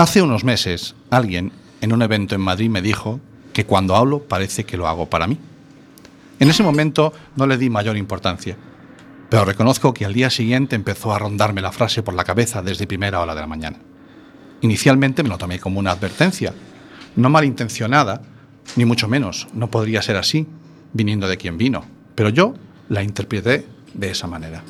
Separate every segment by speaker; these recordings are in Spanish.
Speaker 1: Hace unos meses, alguien en un evento en Madrid me dijo que cuando hablo parece que lo hago para mí. En ese momento no le di mayor importancia, pero reconozco que al día siguiente empezó a rondarme la frase por la cabeza desde primera hora de la mañana. Inicialmente me lo tomé como una advertencia, no malintencionada, ni mucho menos, no podría ser así, viniendo de quien vino, pero yo la interpreté de esa manera.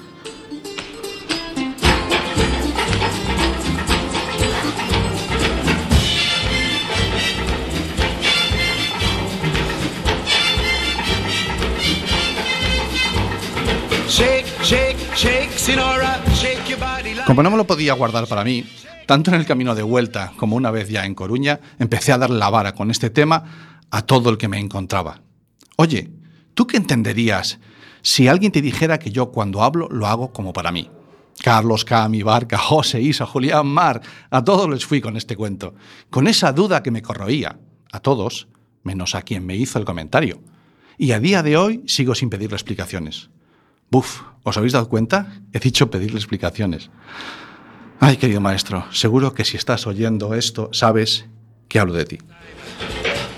Speaker 1: Como no me lo podía guardar para mí, tanto en el camino de vuelta como una vez ya en Coruña, empecé a dar la vara con este tema a todo el que me encontraba. Oye, ¿tú qué entenderías si alguien te dijera que yo cuando hablo lo hago como para mí? Carlos, Cami, Barca, José, Isa, Julián, Mar, a todos les fui con este cuento, con esa duda que me corroía, a todos, menos a quien me hizo el comentario. Y a día de hoy sigo sin pedirle explicaciones. Buf, ¿os habéis dado cuenta? He dicho pedirle explicaciones. Ay, querido maestro, seguro que si estás oyendo esto, sabes que hablo de ti.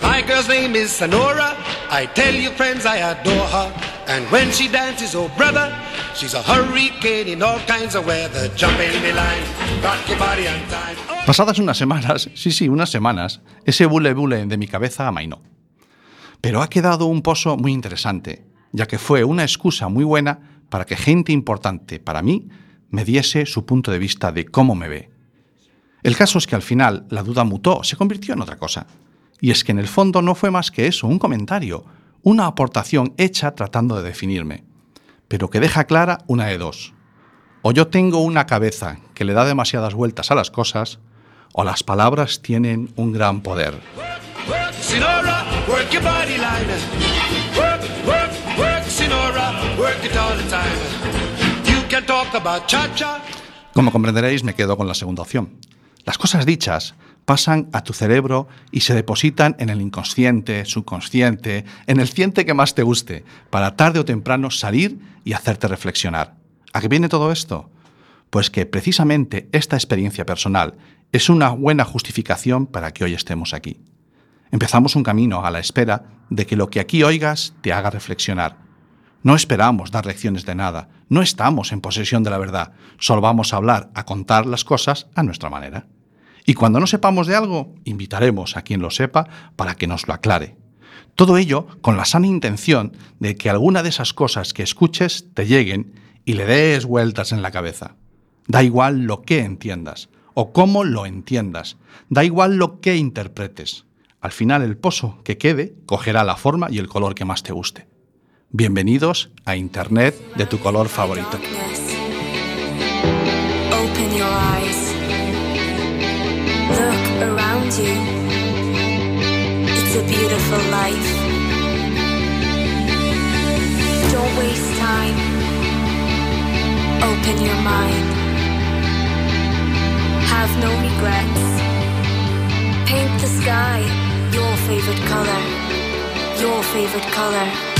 Speaker 1: My girl's name is Sonora. I tell you, friends, I adore her. And when she dances, oh brother, she's a hurricane in all kinds of weather. Jump in the line, rock your body on time. Pasadas unas semanas, sí, sí, unas semanas, ese bule bule de mi cabeza amainó. Pero ha quedado un pozo muy interesante, ya que fue una excusa muy buena para que gente importante para mí me diese su punto de vista de cómo me ve. El caso es que al final la duda mutó, se convirtió en otra cosa. Y es que en el fondo no fue más que eso, un comentario, una aportación hecha tratando de definirme, pero que deja clara una de dos. O yo tengo una cabeza que le da demasiadas vueltas a las cosas, o las palabras tienen un gran poder. Como comprenderéis, me quedo con la segunda opción. Las cosas dichas pasan a tu cerebro y se depositan en el inconsciente, subconsciente, en el ciente que más te guste, para tarde o temprano salir y hacerte reflexionar. ¿A qué viene todo esto? Pues que precisamente esta experiencia personal es una buena justificación para que hoy estemos aquí. Empezamos un camino a la espera de que lo que aquí oigas te haga reflexionar. No esperamos dar lecciones de nada, no estamos en posesión de la verdad, solo vamos a hablar, a contar las cosas a nuestra manera. Y cuando no sepamos de algo, invitaremos a quien lo sepa para que nos lo aclare. Todo ello con la sana intención de que alguna de esas cosas que escuches te lleguen y le des vueltas en la cabeza. Da igual lo que entiendas o cómo lo entiendas. Da igual lo que interpretes. Al final el pozo que quede cogerá la forma y el color que más te guste. Bienvenidos a Internet de tu color favorito. Have no regrets. Paint the sky your favorite color. Your favorite color.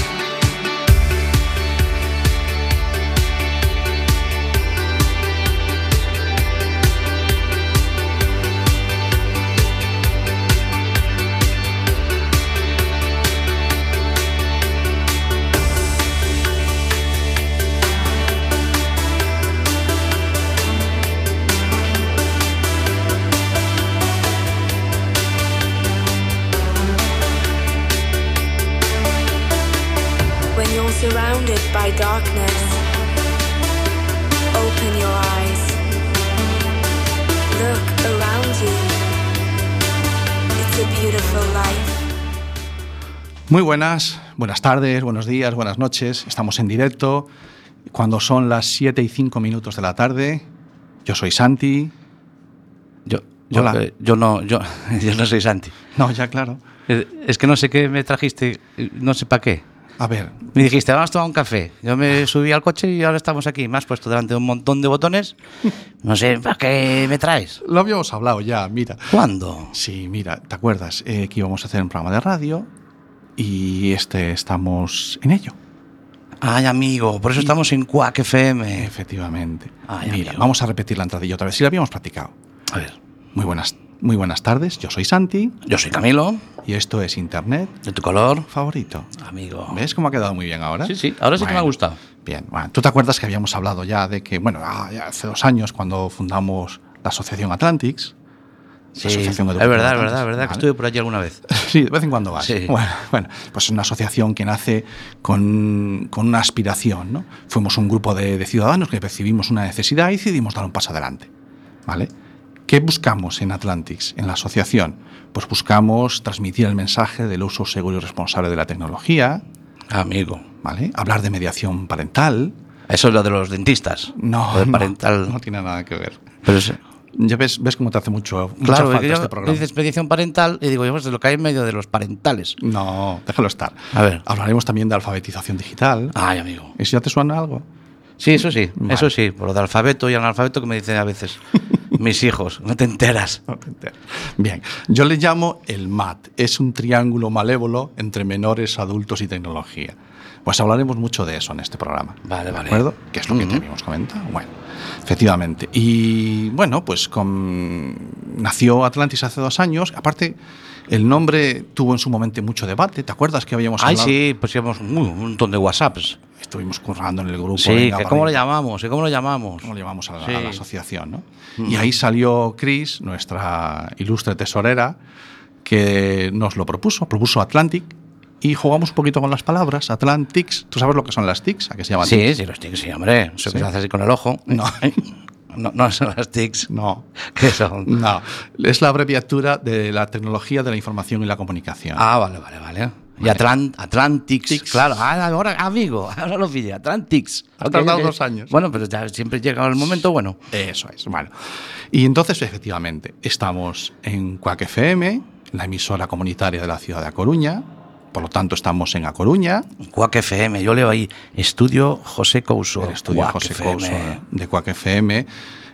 Speaker 1: Muy buenas, buenas tardes, buenos días, buenas noches. Estamos en directo cuando son las 7 y 5 minutos de la tarde. Yo soy Santi.
Speaker 2: Yo, yo, eh, yo, no, yo, yo no soy Santi.
Speaker 1: No, ya claro.
Speaker 2: Es que no sé qué me trajiste, no sé para qué.
Speaker 1: A ver.
Speaker 2: Me dijiste, vamos a tomar un café. Yo me subí al coche y ahora estamos aquí. Me has puesto delante de un montón de botones. No sé, ¿para qué me traes?
Speaker 1: Lo habíamos hablado ya, mira.
Speaker 2: ¿Cuándo?
Speaker 1: Sí, mira, ¿te acuerdas eh, que íbamos a hacer un programa de radio? y este estamos en ello.
Speaker 2: Ay, amigo, por eso estamos en Quack
Speaker 1: Efectivamente. Mira, vamos a repetir la entradilla otra vez. Si la habíamos practicado.
Speaker 2: A ver.
Speaker 1: Muy buenas, Muy buenas tardes, yo soy Santi
Speaker 2: Yo soy Camilo,
Speaker 1: y esto es Internet
Speaker 2: de tu color,
Speaker 1: favorito.
Speaker 2: amigo.
Speaker 1: ¿Ves cómo ha quedado muy bien ahora?
Speaker 2: Sí, sí, ahora sí que me ha gustado.
Speaker 1: Bien, bueno, tú te acuerdas que habíamos hablado ya de que, bueno, ah, hace dos años cuando fundamos la Asociación Atlantics. la
Speaker 2: Sí,
Speaker 1: Asociación
Speaker 2: es verdad, es verdad, es verdad que estuve por allí alguna vez.
Speaker 1: Sí, de vez en cuando vas.
Speaker 2: Sí.
Speaker 1: Bueno, bueno, pues es una asociación que nace con, con una aspiración. ¿no? Fuimos un grupo de, de ciudadanos que percibimos una necesidad y decidimos dar un paso adelante. ¿vale? ¿Qué buscamos en Atlantics, en la asociación? Pues buscamos transmitir el mensaje del uso seguro y responsable de la tecnología,
Speaker 2: Amigo.
Speaker 1: ¿vale? hablar de mediación parental.
Speaker 2: Eso es lo de los dentistas.
Speaker 1: No,
Speaker 2: Lo de
Speaker 1: no,
Speaker 2: parental.
Speaker 1: no tiene nada que ver.
Speaker 2: Pero es-
Speaker 1: Ya ves, ves cómo te hace mucho,
Speaker 2: claro,
Speaker 1: falta
Speaker 2: yo
Speaker 1: este programa.
Speaker 2: dices mediación parental y digo, yo, pues de lo que hay en medio de los parentales.
Speaker 1: No, déjalo estar.
Speaker 2: A ver.
Speaker 1: Hablaremos también de alfabetización digital.
Speaker 2: Ay, amigo.
Speaker 1: ¿Eso ya te suena algo?
Speaker 2: Sí, eso sí,
Speaker 1: Vale.
Speaker 2: eso sí, por lo de alfabeto y analfabeto que me dicen a veces mis hijos, no te enteras.
Speaker 1: No te enteras. Bien, yo le llamo el MAT. Es un triángulo malévolo entre menores, adultos y tecnología. Pues hablaremos mucho de eso en este programa.
Speaker 2: Vale,
Speaker 1: ¿De
Speaker 2: vale.
Speaker 1: acuerdo? Que es lo que te habíamos comentado. Bueno, efectivamente. Y bueno, pues con... nació Atlantis hace dos años. Aparte, el nombre tuvo en su momento mucho debate. ¿Te acuerdas que habíamos
Speaker 2: Ay,
Speaker 1: hablado?
Speaker 2: sí, llevamos un montón de WhatsApps.
Speaker 1: Estuvimos currando en el grupo.
Speaker 2: Sí,
Speaker 1: venga,
Speaker 2: que ¿cómo lo llamamos? ¿Y ¿Cómo lo llamamos?
Speaker 1: ¿Cómo le llamamos a la,
Speaker 2: Sí.
Speaker 1: a la asociación? ¿no? Y ahí salió Chris, nuestra ilustre tesorera, que nos lo propuso, propuso Atlantic, y jugamos un poquito con las palabras. Atlantics, ¿tú sabes lo que son las TICs? ¿A qué se llaman?
Speaker 2: Sí, sí, los tics, sí, hombre. Eso
Speaker 1: Sí.
Speaker 2: que se hace así con el ojo.
Speaker 1: No.
Speaker 2: no, no son las tics.
Speaker 1: No,
Speaker 2: ¿Qué son?
Speaker 1: no. Es la abreviatura de la tecnología de la información y la comunicación.
Speaker 2: Ah, vale, vale, vale. Y Atlant Atlantics,
Speaker 1: Tics.
Speaker 2: claro. Ah, ahora, amigo, ahora lo pillé. Atlantics.
Speaker 1: Has
Speaker 2: Ok,
Speaker 1: tardado dos años.
Speaker 2: Bueno, pero ya siempre llega el momento bueno.
Speaker 1: Eso es, bueno. Y entonces, efectivamente, estamos en Cuac FM, la emisora comunitaria de la ciudad de A Coruña, por lo tanto estamos en A Coruña,
Speaker 2: Cuac FM, yo leo ahí Estudio José Couso.
Speaker 1: el estudio
Speaker 2: Cuac
Speaker 1: José
Speaker 2: FM.
Speaker 1: Couso de Cuac FM,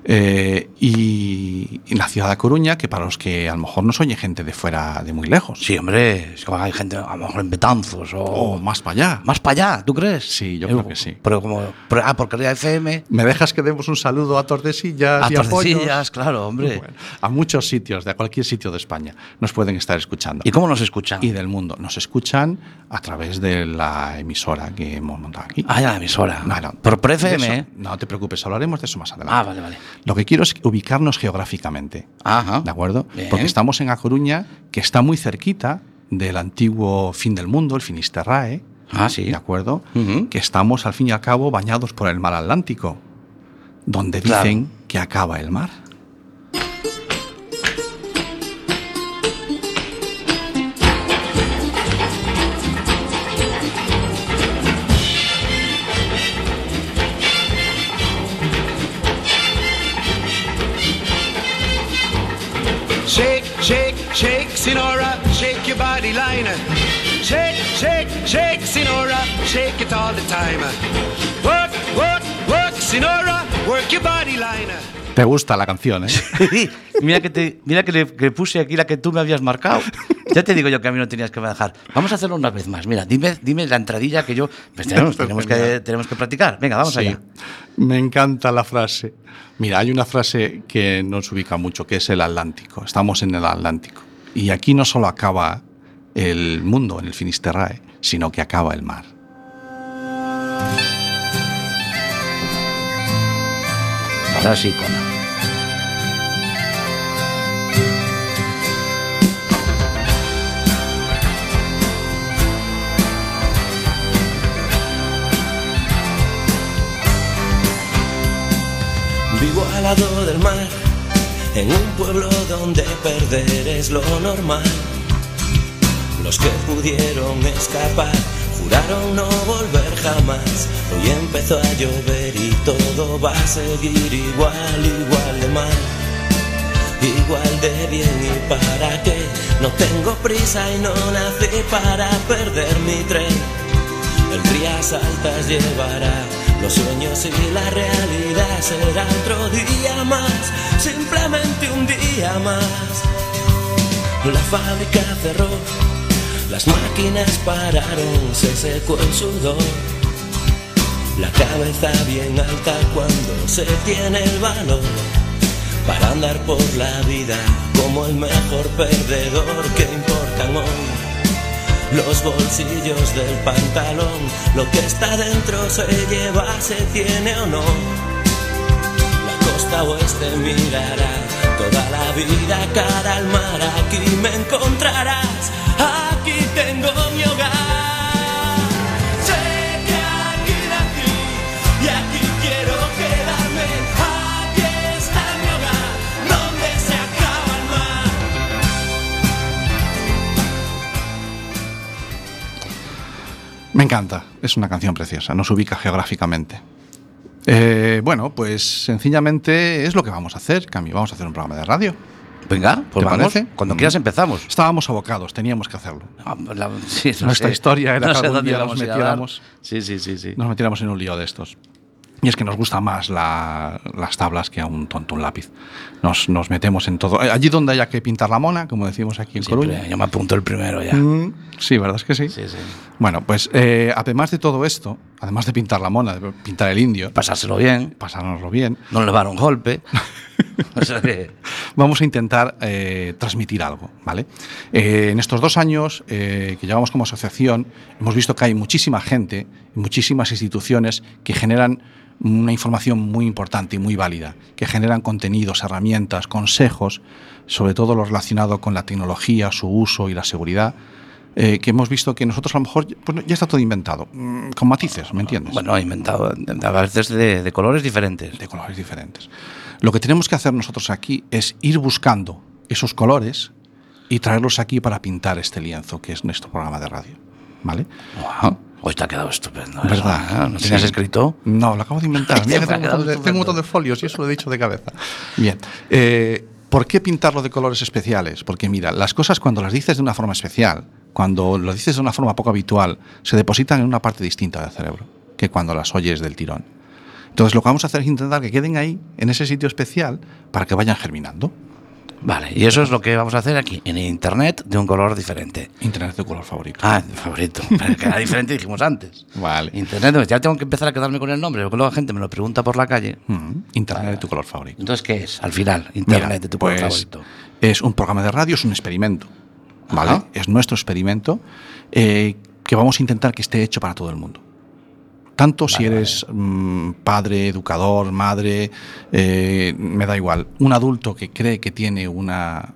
Speaker 1: eh, y la ciudad de A Coruña, que para los que a lo mejor nos oye gente de fuera, de muy lejos,
Speaker 2: Sí, hombre, es hay gente a lo mejor en Betanzos o,
Speaker 1: o más para allá.
Speaker 2: más para allá, ¿tú crees?
Speaker 1: Sí, yo
Speaker 2: Eh,
Speaker 1: creo que sí.
Speaker 2: Pero como, pero- ah, porque la FM,
Speaker 1: ¿Me dejas que demos un saludo a Tordesillas
Speaker 2: a
Speaker 1: y a?
Speaker 2: Tordesillas, claro, hombre.
Speaker 1: Bueno, a muchos sitios, de cualquier sitio de España, nos pueden estar escuchando.
Speaker 2: ¿Y cómo nos escuchan?
Speaker 1: y del mundo. Nos escuchan a través de la emisora que hemos montado aquí.
Speaker 2: Ah, ya la emisora.
Speaker 1: Bueno,
Speaker 2: por, por FM,
Speaker 1: eso-
Speaker 2: ¿eh?
Speaker 1: No te preocupes, hablaremos de eso más adelante.
Speaker 2: Ah, vale, vale.
Speaker 1: Lo que quiero es ubicarnos geográficamente.
Speaker 2: Ajá.
Speaker 1: ¿De acuerdo?
Speaker 2: Bien.
Speaker 1: Porque estamos en A Coruña, que está muy cerquita del antiguo fin del mundo, el Finisterrae.
Speaker 2: Ah, sí.
Speaker 1: ¿De acuerdo? Que estamos, al fin y al cabo, bañados por el mar Atlántico, donde
Speaker 2: Claro.
Speaker 1: dicen que acaba el mar.
Speaker 3: Body liner. Shake, shake, shake, Sinora, shake it all the time. Work, work, work, Sinora, work your body liner.
Speaker 1: Te gusta la canción, ¿eh?
Speaker 2: mira que, te, mira que le que puse aquí la que tú me habías marcado. Ya te digo yo que a mí no tenías que dejar. Vamos a hacerlo una vez más. Mira, dime, dime la entradilla que yo. Pues tenemos, tenemos, que, tenemos que practicar. Venga, vamos
Speaker 1: Sí.
Speaker 2: allá.
Speaker 1: Me encanta la frase. Mira, hay una frase que nos ubica mucho, que es el Atlántico. Estamos en el Atlántico. Y aquí no solo acaba el mundo en el Finisterrae, sino que acaba el mar.
Speaker 4: Vivo al lado del mar, en un pueblo donde perder es lo normal. Los que pudieron escapar juraron no volver jamás. Hoy empezó a llover y todo va a seguir igual, igual de mal. Igual de bien y para qué No tengo prisa y no nací para perder mi tren El Rías Altas llevará los sueños y la realidad será otro día más, simplemente un día más. La fábrica cerró, las máquinas pararon, se secó el sudor. La cabeza bien alta cuando se tiene el valor. para andar por la vida como el mejor perdedor que importan hoy. Los bolsillos del pantalón, lo que está dentro se lleva, se tiene o no. La costa oeste mirará toda la vida cara al mar, aquí me encontrarás, aquí
Speaker 1: Me encanta, es una canción preciosa, nos ubica geográficamente. Eh, bueno, pues sencillamente es lo que vamos a hacer, Cami, vamos a hacer un programa de radio.
Speaker 2: Venga, pues
Speaker 1: ¿Te
Speaker 2: vamos.
Speaker 1: parece?
Speaker 2: Cuando
Speaker 1: Mm.
Speaker 2: quieras empezamos.
Speaker 1: Estábamos abocados, teníamos que hacerlo.
Speaker 2: Ah, la- sí, no
Speaker 1: Nuestra
Speaker 2: sé.
Speaker 1: historia era
Speaker 2: no
Speaker 1: que algún día nos metiéramos.
Speaker 2: Sí, sí, sí, sí.
Speaker 1: Nos metiéramos en un lío de estos. Y es que nos gusta más la- las tablas que a un tonto un lápiz. Nos, nos metemos en todo. Eh, Allí donde haya que pintar la mona, como decimos aquí en
Speaker 2: Siempre,
Speaker 1: Coruña.
Speaker 2: yo me apunto el primero ya.
Speaker 1: Mm, sí, ¿verdad es que sí?
Speaker 2: Sí, sí.
Speaker 1: Bueno, pues eh, además de todo esto, además de pintar la mona, de pintar el indio,
Speaker 2: Pasárselo bien,
Speaker 1: pasárnoslo bien,
Speaker 2: no levar un golpe. o sea que,
Speaker 1: vamos a intentar eh, transmitir algo, ¿vale? Eh, en estos dos años que llevamos como asociación, hemos visto que hay muchísima gente, muchísimas instituciones que generan una información muy importante y muy válida, que generan contenidos, herramientas, consejos, sobre todo lo relacionado con la tecnología, su uso y la seguridad, eh, que hemos visto que nosotros a lo mejor pues, ya está todo inventado, mm, con matices, ¿me entiendes?
Speaker 2: bueno, inventado a veces de, de colores diferentes.
Speaker 1: de colores diferentes. Lo que tenemos que hacer nosotros aquí es ir buscando esos colores y traerlos aquí para pintar este lienzo que es nuestro programa de radio. ¿Vale?
Speaker 2: Wow. Hoy te ha quedado estupendo. eso,
Speaker 1: ¿Verdad?
Speaker 2: ¿eh? ¿No tenías
Speaker 1: Sí.
Speaker 2: escrito?
Speaker 1: No, lo acabo de inventar. Mira tengo, un de, tengo un montón de folios y eso lo he dicho de cabeza. Bien. eh, ¿Por qué pintarlo de colores especiales? Porque mira, las cosas cuando las dices de una forma especial, cuando lo dices de una forma poco habitual, se depositan en una parte distinta del cerebro que cuando las oyes del tirón. Entonces lo que vamos a hacer es intentar que queden ahí, en ese sitio especial, para que vayan germinando.
Speaker 2: Vale, y eso es lo que vamos a hacer aquí, en internet de un color diferente.
Speaker 1: Internet de color favorito.
Speaker 2: Ah, favorito. Pero que era diferente, dijimos antes.
Speaker 1: Vale.
Speaker 2: Internet, ya tengo que empezar a quedarme con el nombre, porque luego la gente me lo pregunta por la calle.
Speaker 1: Mm, Internet de tu color favorito.
Speaker 2: Entonces, ¿qué es? Al final, internet
Speaker 1: Mira,
Speaker 2: de tu color
Speaker 1: pues,
Speaker 2: favorito.
Speaker 1: Es un programa de radio, es un experimento. ¿Vale?
Speaker 2: Ajá.
Speaker 1: Es nuestro experimento eh, que vamos a intentar que esté hecho para todo el mundo. Tanto si eres mm, padre, educador, madre, eh, me da igual. Un adulto que cree que tiene una,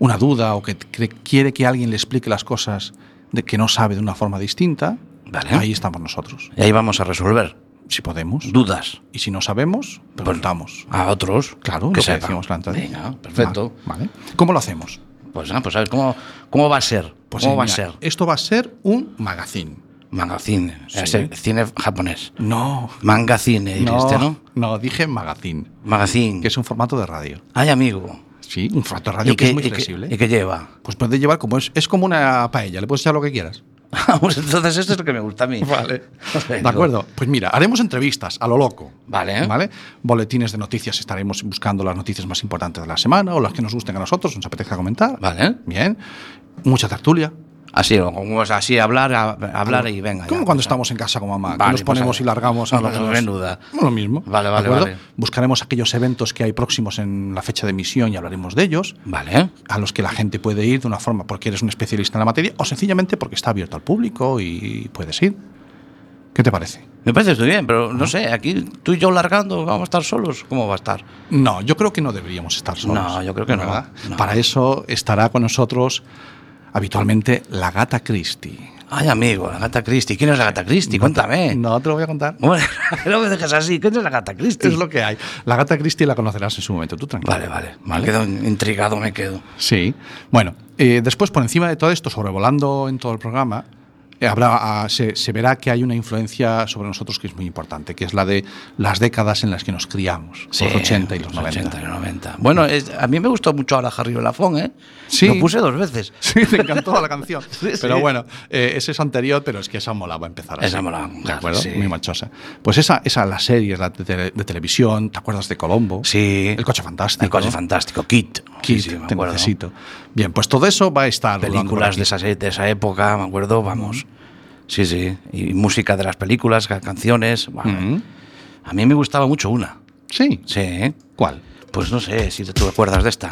Speaker 1: una duda o que cree- quiere que alguien le explique las cosas de que no sabe de una forma distinta,
Speaker 2: Vale.
Speaker 1: ahí estamos nosotros.
Speaker 2: Y ahí vamos a resolver
Speaker 1: Si podemos.
Speaker 2: dudas
Speaker 1: Y si no sabemos, preguntamos.
Speaker 2: a otros
Speaker 1: Claro,
Speaker 2: que
Speaker 1: lo que anterior.
Speaker 2: Venga, perfecto.
Speaker 1: Vale. ¿Cómo lo hacemos?
Speaker 2: Pues, ah, pues ¿sabes cómo, cómo va a ser?
Speaker 1: Pues
Speaker 2: ¿Cómo
Speaker 1: sí,
Speaker 2: va a ser?
Speaker 1: Esto va a ser un magazine. Sí.
Speaker 2: Ese cine japonés.
Speaker 1: No.
Speaker 2: Mangacine, dijiste, ¿no?
Speaker 1: No, dije magazine,
Speaker 2: Magazine.
Speaker 1: que es un formato de radio.
Speaker 2: Ay, amigo.
Speaker 1: Sí, un formato de radio que, es muy
Speaker 2: y
Speaker 1: flexible.
Speaker 2: ¿Y qué lleva?
Speaker 1: Pues puede llevar como es, es como una paella, le puedes echar lo que quieras.
Speaker 2: pues entonces esto es lo que me gusta a mí.
Speaker 1: De
Speaker 2: Venga.
Speaker 1: acuerdo. Pues mira, haremos entrevistas a lo loco.
Speaker 2: Vale.
Speaker 1: ¿Vale? Boletines de noticias, estaremos buscando las noticias más importantes de la semana o las que nos gusten a nosotros, nos apetezca comentar.
Speaker 2: Vale.
Speaker 1: Bien. Mucha tertulia.
Speaker 2: Así, o como es así, hablar, a- hablar y venga.
Speaker 1: Como cuando estamos en casa con mamá, que
Speaker 2: Vale,
Speaker 1: nos
Speaker 2: pues
Speaker 1: ponemos y largamos a lo que nos-
Speaker 2: Menuda.
Speaker 1: Lo mismo.
Speaker 2: Vale,
Speaker 1: ¿de
Speaker 2: vale, vale.
Speaker 1: Buscaremos aquellos eventos que hay próximos en la fecha de emisión y hablaremos de ellos,
Speaker 2: Vale.
Speaker 1: a los que la gente puede ir de una forma porque eres un especialista en la materia o sencillamente porque está abierto al público y puedes ir. ¿Qué te parece?
Speaker 2: Me parece muy bien, pero no sé, aquí tú y yo largando, vamos a estar solos. ¿Cómo va a estar?
Speaker 1: No, yo creo que no deberíamos estar solos.
Speaker 2: No, yo creo que no.
Speaker 1: Para eso estará con nosotros habitualmente la gata Christie.
Speaker 2: Ay, amigo, la gata Christie. ¿Quién es la gata Christie? Cuéntame.
Speaker 1: No te lo voy a contar.
Speaker 2: Bueno, no me dejes así. ¿Quién es la gata Christie?
Speaker 1: Es lo que hay. La gata Christie la conocerás en su momento. Tú tranquilo.
Speaker 2: Vale, vale. Me quedo intrigado, me quedo.
Speaker 1: Sí. Bueno, eh, después, por encima de todo esto, sobrevolando en todo el programa, habrá, ah, se, se verá que hay una influencia sobre nosotros que es muy importante, que es la de las décadas en las que nos criamos, los 80 y los 90.
Speaker 2: 80 y los 90. Bueno, es- a mí me gustó mucho ahora Harry Belafonte, ¿eh?
Speaker 1: Sí.
Speaker 2: Lo puse dos veces.
Speaker 1: Sí, te encantó la canción.
Speaker 2: Sí,
Speaker 1: pero
Speaker 2: sí.
Speaker 1: bueno, eh, ese es anterior, pero es que esa molaba empezar así.
Speaker 2: Esa molaba,
Speaker 1: ¿De acuerdo?
Speaker 2: sí.
Speaker 1: Muy machosa. Pues esa, esa las series la de, tele- de televisión, ¿te acuerdas de Colombo?
Speaker 2: Sí.
Speaker 1: El coche fantástico.
Speaker 2: El coche
Speaker 1: ¿no?
Speaker 2: fantástico. Kit. Sí, sí, me
Speaker 1: te
Speaker 2: acuerdo.
Speaker 1: necesito. Bien, pues todo eso va a estar.
Speaker 2: Películas de esa, de esa época, me acuerdo, vamos. Sí, sí. Y música de las películas, ca- canciones. bueno. A mí me gustaba mucho una.
Speaker 1: Sí.
Speaker 2: Sí.
Speaker 1: ¿Cuál?
Speaker 5: Pues no sé si tú te acuerdas de esta.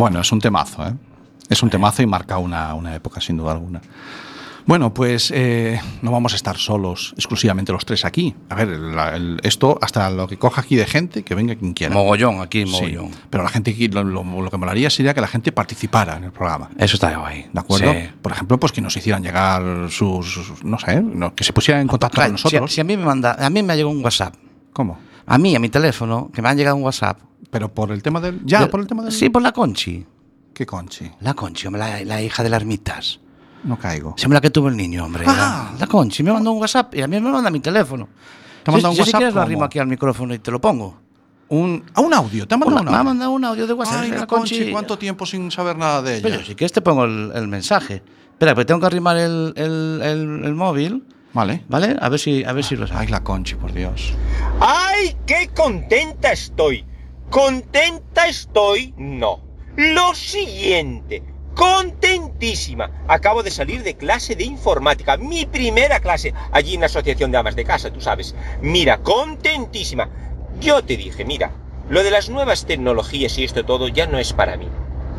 Speaker 1: Bueno, es un temazo, ¿eh? Es un temazo y marca una, una época, sin duda alguna. Bueno, pues eh, no vamos a estar solos, exclusivamente los tres aquí. A ver, la- el- esto hasta lo que coja aquí de gente, que venga quien quiera.
Speaker 5: Mogollón, aquí,
Speaker 1: Sí,
Speaker 5: mogollón.
Speaker 1: pero la gente lo, lo- lo que molaría sería que la gente participara en el programa.
Speaker 5: Eso está guay.
Speaker 1: ¿De acuerdo?
Speaker 5: Sí.
Speaker 1: Por ejemplo, pues que nos hicieran llegar sus, sus- no sé, no, que se pusieran en contacto
Speaker 5: Claro,
Speaker 1: con
Speaker 5: si, a-
Speaker 1: nosotros.
Speaker 5: si a mí me manda, a mí me ha llegado un WhatsApp.
Speaker 1: ¿Cómo?
Speaker 5: A mí, a mi teléfono, que me han llegado un WhatsApp.
Speaker 1: Pero por el tema del. Ya,
Speaker 5: De-
Speaker 1: por el tema del.
Speaker 5: Sí, por la Conchi.
Speaker 1: ¿Qué conchi?
Speaker 5: La Conchi, hombre, la, la hija de las ermitas.
Speaker 1: No caigo.
Speaker 5: Se la que tuvo el niño, hombre.
Speaker 1: Ah.
Speaker 5: La, la Conchi me mandó un WhatsApp y a mí me manda mi teléfono.
Speaker 1: ¿Te ha mandado
Speaker 5: Yo-
Speaker 1: un
Speaker 5: yo si
Speaker 1: WhatsApp
Speaker 5: quieres lo
Speaker 1: cómo?
Speaker 5: arrimo aquí al micrófono y te lo pongo.
Speaker 1: Un, a un audio, te ha mandado
Speaker 5: Una-
Speaker 1: un
Speaker 5: me ha
Speaker 1: audio.
Speaker 5: mandado un audio de WhatsApp.
Speaker 1: Ay,
Speaker 5: de
Speaker 1: la
Speaker 5: la
Speaker 1: Conchi, ¿cuánto tiempo sin saber nada de ella?
Speaker 5: Pero si quieres te pongo el, el mensaje. Espera, pero tengo que arrimar el- el- el móvil,
Speaker 1: Vale.
Speaker 5: ¿vale? A ver si, a ver si lo
Speaker 1: Ay, la Conchi, por Dios.
Speaker 6: ¡Ay, qué contenta estoy! ¿Contenta estoy? No. Lo siguiente. Contentísima. Acabo de salir de clase de informática. Mi primera clase allí en la Asociación de Amas de Casa, tú sabes. Mira, contentísima. Yo te dije, mira, lo de las nuevas tecnologías y esto todo ya no es para mí.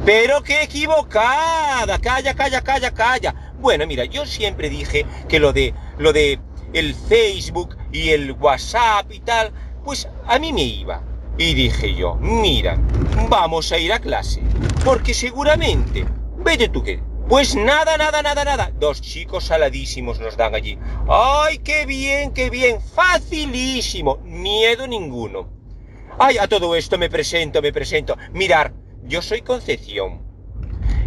Speaker 6: Pero qué equivocada. Calla, calla, calla, calla. Bueno, mira, yo siempre dije que lo de lo de el Facebook y el WhatsApp y tal, pues a mí me iba. Y dije yo, mira, vamos a ir a clase. Porque seguramente, vete tú qué. Pues nada, nada, nada, nada. Dos chicos saladísimos nos dan allí. ¡Ay, qué bien, qué bien! Facilísimo. Miedo ninguno. Ay, a todo esto me presento, me presento. Mirar, yo soy Concepción.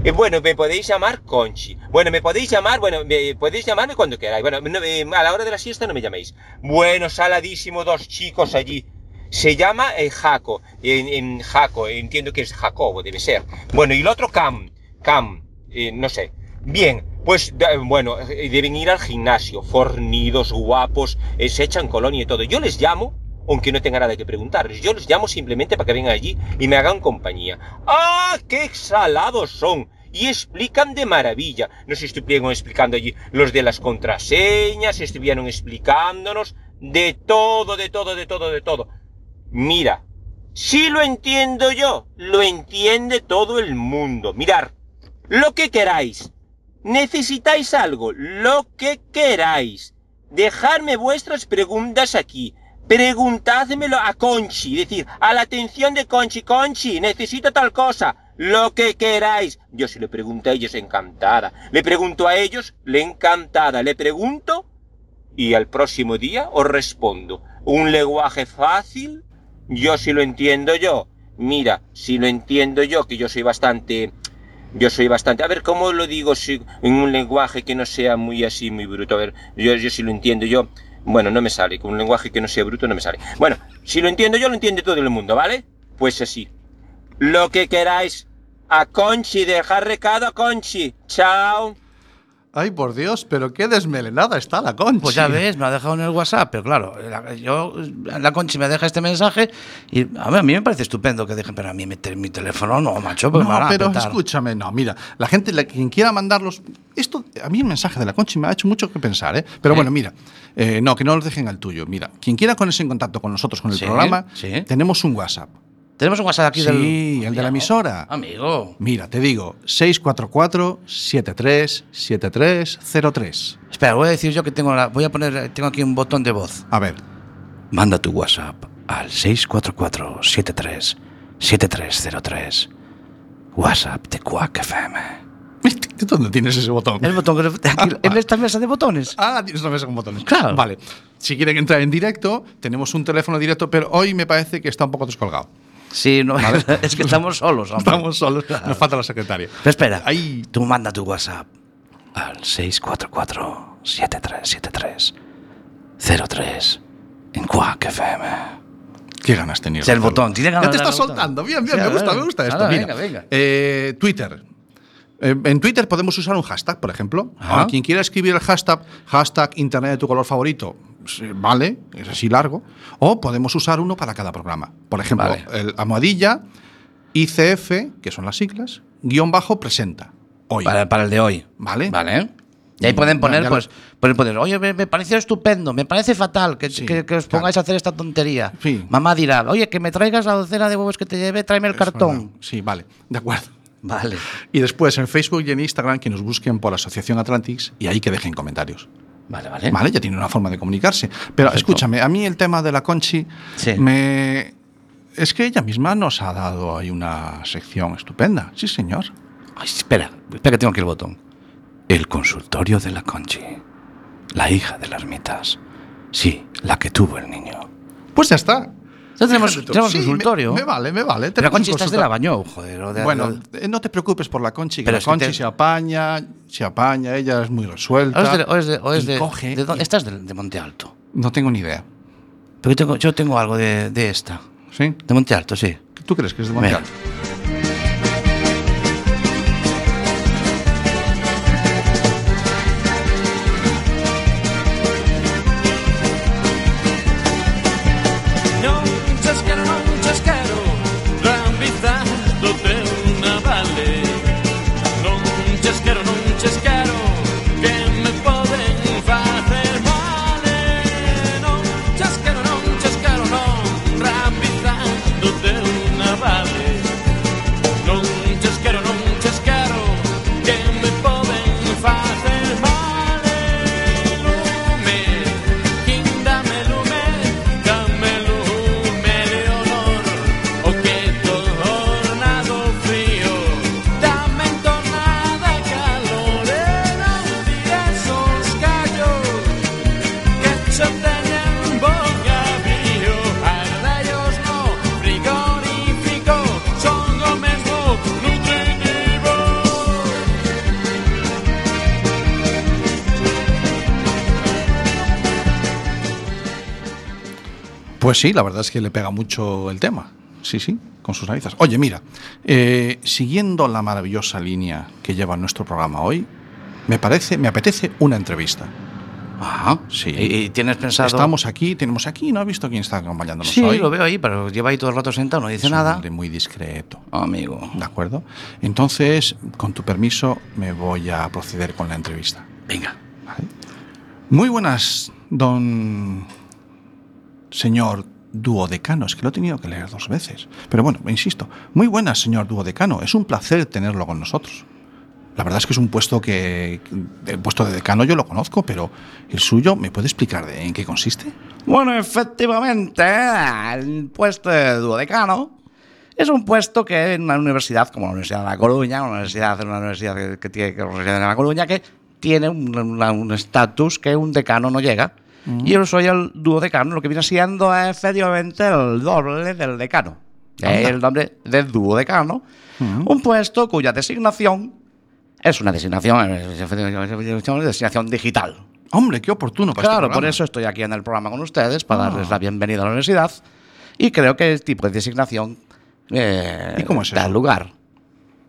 Speaker 6: Eh, bueno, me podéis llamar Conchi. Bueno, me podéis llamar, bueno, me podéis llamarme cuando queráis. Bueno, no, eh, a la hora de la siesta no me llaméis. Bueno, saladísimo, dos chicos allí. Se llama eh, Jaco, en, Jaco, entiendo que es Jacobo, debe ser. Bueno, y el otro Cam, Cam, eh, no sé. Bien, pues bueno, deben ir al gimnasio, fornidos, guapos, se echan colonia y todo. Yo les llamo, aunque no tenga nada que preguntarles, yo les llamo simplemente para que vengan allí y me hagan compañía. ¡Ah, qué salados son! Y explican de maravilla. Nos estuvieron explicando allí los de las contraseñas, estuvieron explicándonos de todo, de todo, de todo, de todo. Mira, si lo entiendo yo, lo entiende todo el mundo. Mirar, lo que queráis. Necesitáis algo, lo que queráis. Dejadme vuestras preguntas aquí. Preguntádmelo a Conchi, decir, a la atención de Conchi. Conchi, necesito tal cosa. Lo que queráis. Yo si le pregunto a ellos, encantada. Le pregunto a ellos, le encantada. Le pregunto y al próximo día os respondo. Un lenguaje fácil, yo si lo entiendo yo. Mira, si lo entiendo yo, que yo soy bastante... Yo soy bastante... A ver, ¿cómo lo digo si, en un lenguaje que no sea muy así, muy bruto? A ver, yo, yo si lo entiendo yo... Bueno, no me sale. Con un lenguaje que no sea bruto no me sale. Bueno, si lo entiendo yo, lo entiende todo el mundo, ¿vale? Pues así. Lo que queráis. A Conchi, dejar recado a Conchi. Chao.
Speaker 1: Ay, por Dios, pero qué desmelenada está la concha.
Speaker 2: Pues ya ves, me ha dejado en el WhatsApp, pero claro, la, yo, la Conchi me deja este mensaje y a, mí me parece estupendo que dejen, pero a mí meter mi teléfono no, macho, pues me van
Speaker 1: No,
Speaker 2: a
Speaker 1: pero escúchame, no, mira, la gente, la- quien quiera mandarlos, esto, a mí el mensaje de la Conchi me ha hecho mucho que pensar, ¿eh? Pero
Speaker 2: ¿Eh?
Speaker 1: bueno, mira, eh, no, que no los dejen al tuyo. Mira, quien quiera ponerse en contacto con nosotros, con el
Speaker 2: Sí,
Speaker 1: programa,
Speaker 2: sí.
Speaker 1: tenemos un WhatsApp.
Speaker 2: Tenemos un WhatsApp aquí
Speaker 1: Sí,
Speaker 2: del.
Speaker 1: el de la emisora.
Speaker 2: Amigo.
Speaker 1: Mira, te digo, 644-737303.
Speaker 2: Espera, voy a decir yo que tengo la, voy a poner, tengo aquí un botón de voz.
Speaker 1: A ver,
Speaker 2: Manda tu WhatsApp al 644-73-7303. WhatsApp de Quack FM.
Speaker 1: ¿tú dónde tienes ese botón?
Speaker 2: El botón aquí, en esta mesa de botones.
Speaker 1: Ah, tienes una mesa con botones.
Speaker 2: Claro.
Speaker 1: Vale. Si quieren entrar en directo, tenemos un teléfono directo, pero hoy me parece que está un poco descolgado.
Speaker 2: Sí, no, es que estamos solos, hombre.
Speaker 1: Estamos solos,
Speaker 2: Claro.
Speaker 1: nos falta la secretaria.
Speaker 2: Pero espera,
Speaker 1: Ahí.
Speaker 2: tú manda tu WhatsApp al 644-7373-03 en Quack FM.
Speaker 1: Qué ganas tenías.
Speaker 2: El botón, tiene ganas
Speaker 1: Ya te estás soltando. Bien, bien,
Speaker 2: Sí,
Speaker 1: me gusta,
Speaker 2: ver.
Speaker 1: me gusta esto. Mira,
Speaker 2: venga, venga.
Speaker 1: eh, Twitter. Eh, en Twitter podemos usar un hashtag, por ejemplo.
Speaker 2: Ajá.
Speaker 1: A quien quiera escribir el hashtag, hashtag internet de tu color favorito, sí, vale, es así largo. O podemos usar uno para cada programa. Por ejemplo,
Speaker 2: Vale.
Speaker 1: el almohadilla ICF, que son las siglas, guion bajo presenta. Hoy.
Speaker 2: Para, para el de hoy.
Speaker 1: Vale.
Speaker 2: Vale. Y ahí pueden
Speaker 1: Ya-
Speaker 2: poner, pues, pueden poner, oye, me, me pareció estupendo, me parece fatal que,
Speaker 1: Sí,
Speaker 2: que- que os
Speaker 1: claro.
Speaker 2: pongáis a hacer esta tontería.
Speaker 1: Sí.
Speaker 2: Mamá dirá, oye, que me traigas la docena de huevos que te llevé, tráeme el
Speaker 1: Es
Speaker 2: cartón.
Speaker 1: verdad. Sí, vale, de acuerdo.
Speaker 2: Vale.
Speaker 1: Y después en Facebook y en Instagram que nos busquen por Asociación Atlantis y ahí que dejen comentarios.
Speaker 2: Vale, vale.
Speaker 1: Vale, ya tiene una forma de comunicarse. Pero
Speaker 2: Perfecto.
Speaker 1: escúchame, a mí el tema de la Conchi
Speaker 2: Sí.
Speaker 1: me es que ella misma nos ha dado ahí una sección estupenda. Sí, señor.
Speaker 2: Ay, espera, espera que tengo aquí el botón. El consultorio de la Conchi. La hija de las ermitas. Sí, la que tuvo el niño.
Speaker 1: Pues ya está.
Speaker 2: Ya tenemos, tenemos
Speaker 1: Sí,
Speaker 2: consultorio.
Speaker 1: Me, vale, me vale.
Speaker 2: Pero Conchi estás de la bañó, joder. de-
Speaker 1: Bueno,
Speaker 2: de-
Speaker 1: eh, no te preocupes por la Conchi, que
Speaker 2: Pero
Speaker 1: la Conchi
Speaker 2: te-
Speaker 1: se apaña, se apaña, ella es muy resuelta.
Speaker 2: o es de, o es de- o es
Speaker 1: y
Speaker 2: de-
Speaker 1: coge
Speaker 2: ¿de dónde-
Speaker 1: y-
Speaker 2: estás de, Monte Alto.
Speaker 1: No tengo ni idea.
Speaker 2: Pero yo tengo, yo tengo algo de, de esta.
Speaker 1: ¿Sí?
Speaker 2: De Monte Alto, sí.
Speaker 1: ¿Tú crees que es de
Speaker 2: Mira.
Speaker 1: Monteal? Pues sí, la verdad es que le pega mucho el tema. Sí, sí, con sus narices. Oye, mira, eh, siguiendo la maravillosa línea que lleva nuestro programa hoy, me parece, me apetece una entrevista.
Speaker 2: Ajá.
Speaker 1: Sí.
Speaker 2: ¿Y, tienes pensado...?
Speaker 1: Estamos aquí, tenemos aquí, ¿no has visto quién está acompañándonos
Speaker 2: Sí,
Speaker 1: hoy?
Speaker 2: lo veo ahí, pero lleva ahí todo el rato sentado, no dice
Speaker 1: Es un
Speaker 2: nada.
Speaker 1: hombre muy discreto.
Speaker 2: Amigo.
Speaker 1: ¿De acuerdo? Entonces, con tu permiso, me voy a proceder con la entrevista.
Speaker 2: Venga.
Speaker 1: Muy buenas, don señor duodecano. Es que lo he tenido que leer dos veces. Pero bueno, insisto, muy buenas, señor duodecano. Es un placer tenerlo con nosotros. La verdad es que es un puesto que. El puesto de decano yo lo conozco, pero el suyo, ¿me puede explicar en qué consiste?
Speaker 2: Bueno, efectivamente, el puesto de duodecano es un puesto que en una universidad como la Universidad de La Coruña, una universidad, una universidad que, que tiene que la Coruña, que tiene un estatus que un decano no llega. Y yo soy el duodecano, lo que viene siendo es efectivamente el doble del decano. De ahí el nombre de duodecano. Un puesto cuya designación es una designación, es una designación digital.
Speaker 1: Hombre, qué oportuno para
Speaker 2: Claro,
Speaker 1: este
Speaker 2: por
Speaker 1: programa.
Speaker 2: eso estoy aquí en el programa con ustedes, para
Speaker 1: Ah.
Speaker 2: darles la bienvenida a la universidad. Y creo que el tipo de designación eh,
Speaker 1: ¿Y cómo es
Speaker 2: da lugar.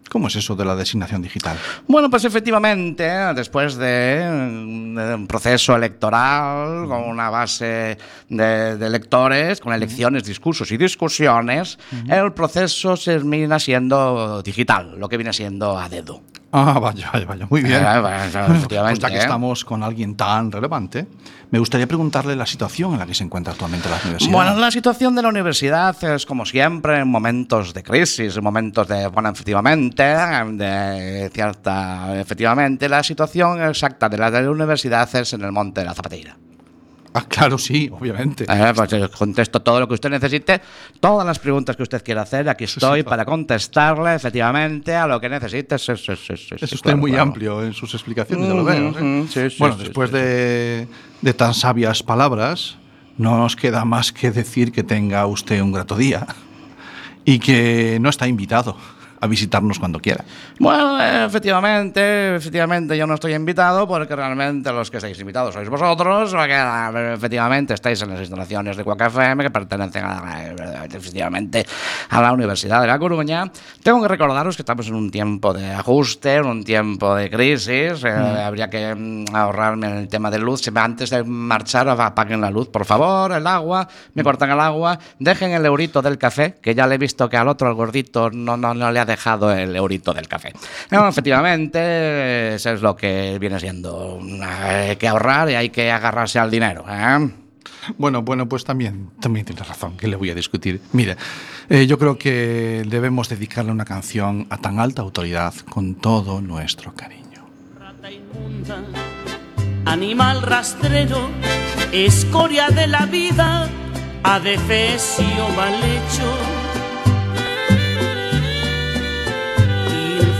Speaker 1: ¿Cómo es eso de la designación digital?
Speaker 2: Bueno, pues efectivamente, después de, un proceso electoral con una base de, de electores, con elecciones, discursos y discusiones, el proceso termina siendo digital, lo que viene siendo a dedo.
Speaker 1: Ah, vaya, vaya, vaya. Muy bien.
Speaker 2: Ah, bueno,
Speaker 1: pues ya que estamos con alguien tan relevante, me gustaría preguntarle la situación en la que se encuentra actualmente la universidad.
Speaker 2: Bueno, la situación de la universidad es como siempre en momentos de crisis, en momentos de, bueno, efectivamente, de cierta, efectivamente, la situación exacta de la, de la universidad es en el monte de la Zapateira.
Speaker 1: Ah, claro, sí, obviamente.
Speaker 2: Eh, pues yo contesto todo lo que usted necesite, todas las preguntas que usted quiera hacer, aquí estoy
Speaker 1: sí,
Speaker 2: para contestarle efectivamente a lo que necesite. Sí,
Speaker 1: Es usted
Speaker 2: claro,
Speaker 1: muy
Speaker 2: claro.
Speaker 1: amplio en sus explicaciones, ya lo veo. ¿eh? Bueno, después de, de tan sabias palabras, no nos queda más que decir que tenga usted un grato día y que no está invitado a visitarnos cuando quiera.
Speaker 2: Bueno, eh, efectivamente, efectivamente yo no estoy invitado porque realmente los que estáis invitados sois vosotros, porque eh, efectivamente estáis en las instalaciones de Cuac FM que pertenecen a, eh, efectivamente a la Universidad de La Coruña. Tengo que recordaros que estamos en un tiempo de ajuste, en un tiempo de crisis, eh, habría que mm, ahorrarme en el tema de luz. Antes de marchar apaguen la luz, por favor, el agua, me cortan el agua, dejen el eurito del café, que ya le he visto que al otro, al gordito, no, no, no le ha dejado el eurito del café. No, efectivamente, eso es lo que viene siendo. Hay que ahorrar y hay que agarrarse al dinero. ¿eh?
Speaker 1: Bueno, bueno, pues también, también tiene razón, que le voy a discutir. Mire, eh, yo creo que debemos dedicarle una canción a tan alta autoridad con todo nuestro cariño.
Speaker 7: Rata inmunda, animal rastrero, escoria de la vida, adefesio mal hecho.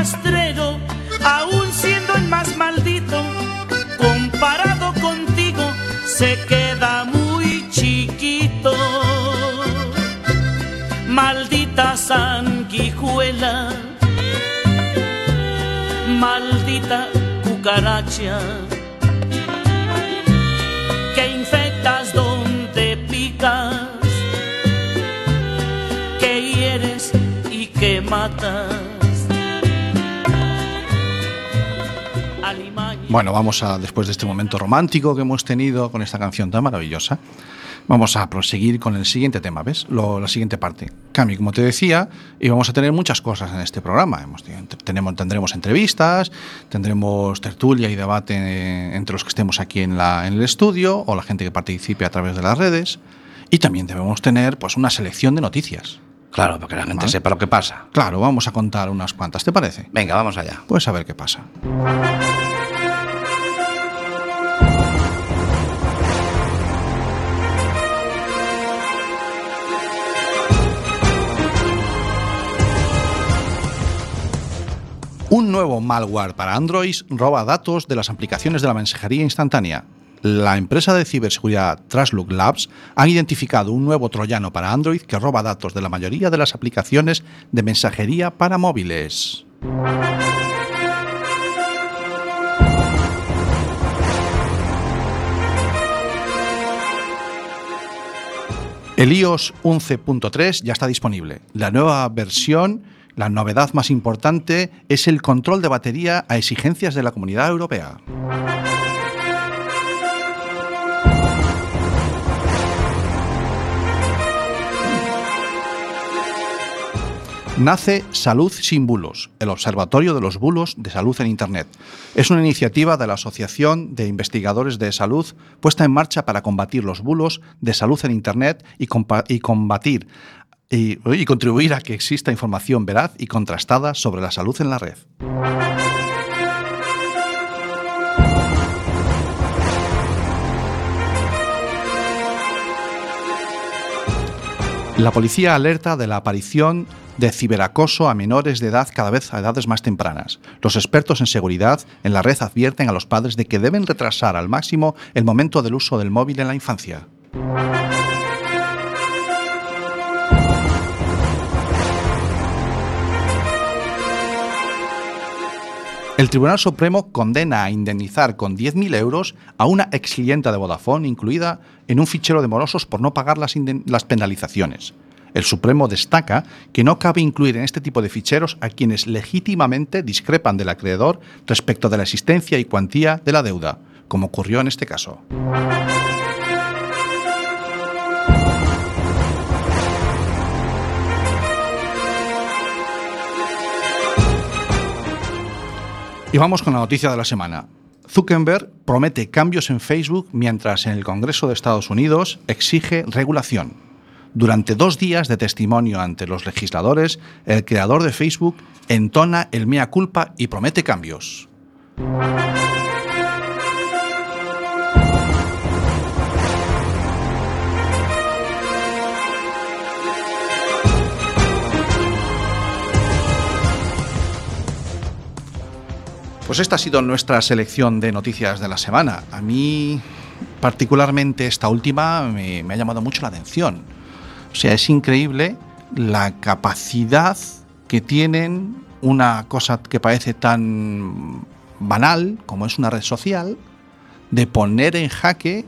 Speaker 7: Rastrero, aun siendo el más maldito, comparado contigo, se queda muy chiquito. Maldita sanguijuela, maldita cucaracha, que
Speaker 1: Bueno, vamos a, después de este momento romántico que hemos tenido con esta canción tan maravillosa, vamos a proseguir con el siguiente tema, ¿ves? Lo- la siguiente parte. Cami, como te decía, íbamos a tener muchas cosas en este programa. Hemos, tenemos, tendremos entrevistas, tendremos tertulia y debate entre los que estemos aquí en, la, en el estudio o la gente que participe a través de las redes. Y también debemos tener pues, una selección de noticias.
Speaker 2: Claro, para que la gente
Speaker 1: Vale.
Speaker 2: sepa lo que pasa.
Speaker 1: Claro, vamos a contar unas cuantas, ¿te parece?
Speaker 2: Venga, vamos allá.
Speaker 1: Pues a ver qué pasa. Un nuevo malware para Android roba datos de las aplicaciones de la mensajería instantánea. La empresa de ciberseguridad Traslook Labs ha identificado un nuevo troyano para Android que roba datos de la mayoría de las aplicaciones de mensajería para móviles. El iOS 11.3 ya está disponible. La nueva versión la novedad más importante, es el control de batería a exigencias de la Comunidad Europea. Nace Salud sin Bulos, el Observatorio de los Bulos de Salud en Internet. Es una iniciativa de la Asociación de Investigadores de Salud puesta en marcha para combatir los bulos de salud en Internet y, combatir y, contribuir a que exista información veraz y contrastada sobre la salud en la red. La policía alerta de la aparición de ciberacoso a menores de edad cada vez a edades más tempranas. Los expertos en seguridad en la red advierten a los padres de que deben retrasar al máximo el momento del uso del móvil en la infancia. El Tribunal Supremo condena a indemnizar con 10.000 euros a una ex clienta de Vodafone incluida en un fichero de morosos por no pagar las, las penalizaciones. El Supremo destaca que no cabe incluir en este tipo de ficheros a quienes legítimamente discrepan del acreedor respecto de la existencia y cuantía de la deuda, como ocurrió en este caso. Y vamos con la noticia de la semana. Zuckerberg promete cambios en Facebook mientras en el Congreso de Estados Unidos exige regulación. Durante dos días de testimonio ante los legisladores, el creador de Facebook entona el mea culpa y promete cambios. Pues esta ha sido nuestra selección de noticias de la semana. A mí, particularmente esta última, me, ha llamado mucho la atención. O sea, es increíble la capacidad que tienen una cosa que parece tan banal como es una red social de poner en jaque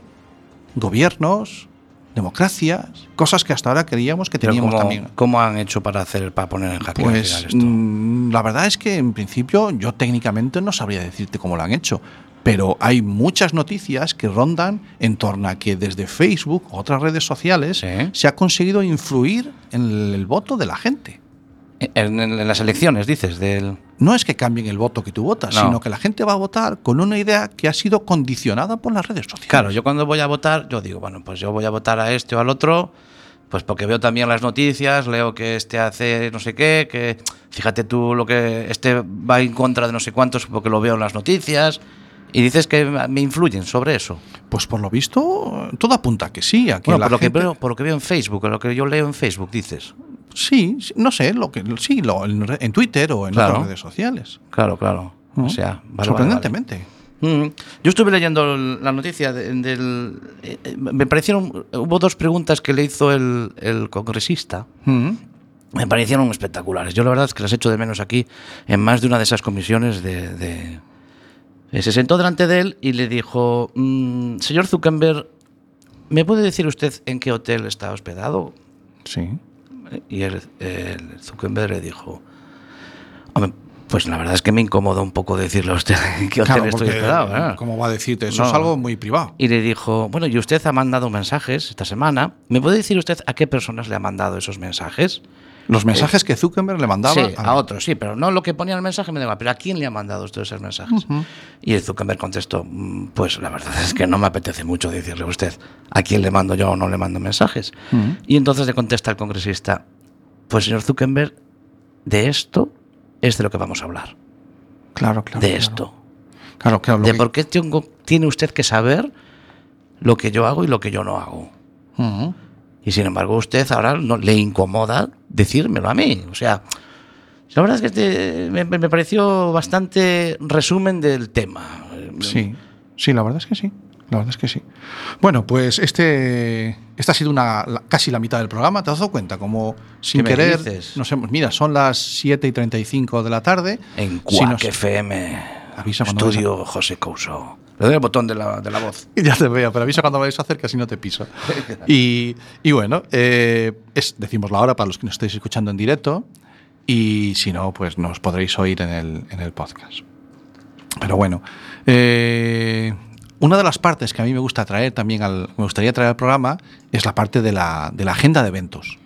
Speaker 1: gobiernos, democracias, cosas que hasta ahora creíamos que teníamos
Speaker 2: ¿cómo,
Speaker 1: también.
Speaker 2: ¿Cómo han hecho para hacer para poner en jaque
Speaker 1: Pues
Speaker 2: esto?
Speaker 1: mm, la verdad es que en principio yo técnicamente no sabría decirte cómo lo han hecho, pero hay muchas noticias que rondan en torno a que desde Facebook otras redes sociales
Speaker 2: Sí.
Speaker 1: se ha conseguido influir en el, el voto de la gente.
Speaker 2: En, en- en las elecciones, dices, del...
Speaker 1: No es que cambien el voto que tú votas,
Speaker 2: No.
Speaker 1: sino que la gente va a votar con una idea que ha sido condicionada por las redes sociales.
Speaker 2: Claro, yo cuando voy a votar, yo digo, bueno, pues yo voy a votar a este o al otro, pues porque veo también las noticias, leo que este hace no sé qué, que fíjate tú lo que este va en contra de no sé cuántos porque lo veo en las noticias y dices que me influyen sobre eso.
Speaker 1: Pues por lo visto, todo apunta a que sí. A que
Speaker 2: Bueno,
Speaker 1: la
Speaker 2: por lo, que
Speaker 1: gente-
Speaker 2: veo, por lo que veo en Facebook, lo que yo leo en Facebook, dices.
Speaker 1: Sí, no sé, lo que sí, lo, en, Twitter o en
Speaker 2: Claro.
Speaker 1: otras redes sociales.
Speaker 2: Claro, claro. O sea, vale, vale,
Speaker 1: sorprendentemente.
Speaker 2: vale. Mm. Yo estuve leyendo la noticia de- del... eh, me parecieron... Hubo dos preguntas que le hizo el, el congresista.
Speaker 1: Mm.
Speaker 2: Me parecieron espectaculares. Yo la verdad es que las echo de menos aquí en más de una de esas comisiones de... de- Eh, Se sentó delante de él y le dijo, "Mm, señor Zuckerberg, ¿me puede decir usted en qué hotel está hospedado?
Speaker 1: Sí.
Speaker 2: Y el, el Zuckerberg le dijo, "Hombre, pues la verdad es que me incomoda un poco decirle a usted qué hotel
Speaker 1: Claro,
Speaker 2: estoy hospedado. ¿eh?".
Speaker 1: ¿cómo va a decirte? Eso
Speaker 2: No.
Speaker 1: es algo muy privado.
Speaker 2: Y le dijo, bueno, y usted ha mandado mensajes esta semana. ¿Me puede decir usted a qué personas le ha mandado esos mensajes?
Speaker 1: Los mensajes que Zuckerberg le mandaba
Speaker 2: Sí, a otros, sí, pero no lo que ponía en el mensaje me da igual, pero ¿a quién le ha mandado usted esos mensajes? Y el Zuckerberg contestó, "Mm, pues la verdad es que no me apetece mucho decirle a usted a quién le mando yo o no le mando mensajes. Y entonces le contesta el congresista, pues señor Zuckerberg, de esto es de lo que vamos a hablar,
Speaker 1: Claro, claro.
Speaker 2: de
Speaker 1: claro.
Speaker 2: esto,
Speaker 1: Claro, claro.
Speaker 2: de
Speaker 1: que-
Speaker 2: por qué tengo, tiene usted que saber lo que yo hago y lo que yo no hago.
Speaker 1: Ujú.
Speaker 2: Y sin embargo, usted ahora no, le incomoda decírmelo a mí. O sea, la verdad es que este me, me pareció bastante resumen del tema.
Speaker 1: Sí, sí, la verdad es que sí. La verdad es que sí. Bueno, pues este, esta ha sido una, la- casi la mitad del programa. ¿Te has dado cuenta? Como sin
Speaker 2: ¿Qué me
Speaker 1: querer. Nos hemos, mira, son las 7 y 35 de la tarde.
Speaker 2: En
Speaker 1: Si
Speaker 2: Cuac
Speaker 1: nos-
Speaker 2: FM,
Speaker 1: Avisa
Speaker 2: estudio José Couso. Le doy el botón de la, de la voz.
Speaker 1: Ya te veo, pero avisa cuando vayas a hacer que así no te piso. Y, y bueno, eh, es, decimos la hora para los que nos estéis escuchando en directo y si no, pues nos podréis oír en el, en el podcast. Pero bueno, eh, una de las partes que a mí me gusta traer también al, me gustaría traer al programa es la parte de la, de la agenda de eventos.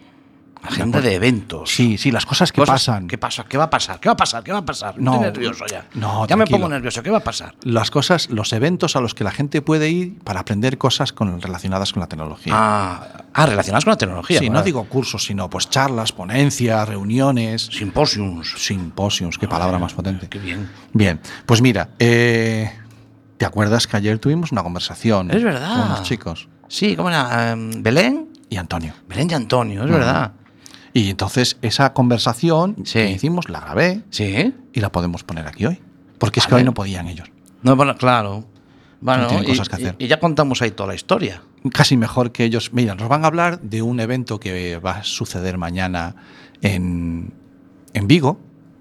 Speaker 2: Agenda de eventos.
Speaker 1: Sí, sí, las cosas que
Speaker 2: Cosas-
Speaker 1: pasan.
Speaker 2: ¿Qué pasa? ¿Qué va a pasar? ¿Qué va a pasar? ¿Qué va a pasar?
Speaker 1: No,
Speaker 2: Estoy nervioso ya.
Speaker 1: no,
Speaker 2: ya me pongo nervioso. ¿Qué va a pasar?
Speaker 1: Las cosas, los eventos a los que la gente puede ir para aprender cosas con, relacionadas con la tecnología.
Speaker 2: Ah, ah, relacionadas con la tecnología.
Speaker 1: sí, no digo cursos, sino pues charlas, ponencias, reuniones,
Speaker 2: Simposiums.
Speaker 1: simposios, qué palabra más potente.
Speaker 2: Qué bien.
Speaker 1: Bien, pues mira, eh, ¿te acuerdas que ayer tuvimos una conversación
Speaker 2: Es verdad.
Speaker 1: con los chicos
Speaker 2: Sí, ¿cómo era? Em, ¿Belén?
Speaker 1: y Antonio?
Speaker 2: Belén y Antonio, es verdad.
Speaker 1: Y entonces esa conversación
Speaker 2: Sí.
Speaker 1: que hicimos la grabé
Speaker 2: Sí.
Speaker 1: y la podemos poner aquí hoy. Porque es que hoy no podían ellos.
Speaker 2: No, bueno, claro. Bueno,
Speaker 1: tienen
Speaker 2: y,
Speaker 1: cosas que hacer.
Speaker 2: y- ya contamos ahí toda la historia.
Speaker 1: Casi mejor que ellos. Mira, nos van a hablar de un evento que va a suceder mañana en, en Vigo,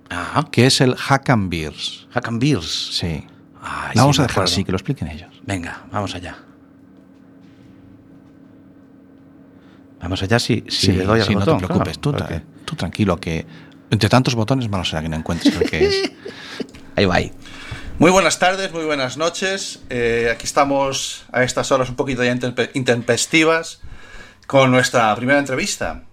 Speaker 2: Ah,
Speaker 1: que es el Hack and Beers.
Speaker 2: Hack and Beers.
Speaker 1: Sí.
Speaker 2: Ay,
Speaker 1: vamos
Speaker 2: sí,
Speaker 1: a dejar así, que lo expliquen ellos.
Speaker 2: Venga, vamos allá. Vamos allá si, si le doy al
Speaker 1: sí,
Speaker 2: botón.
Speaker 1: no te preocupes,
Speaker 2: claro,
Speaker 1: tú,
Speaker 2: porque-
Speaker 1: tú tranquilo, que entre tantos botones malo será que no encuentres el que es.
Speaker 2: Ahí va ahí.
Speaker 1: Muy buenas tardes, muy buenas noches. Eh, aquí estamos a estas horas un poquito ya intempestivas con nuestra primera entrevista.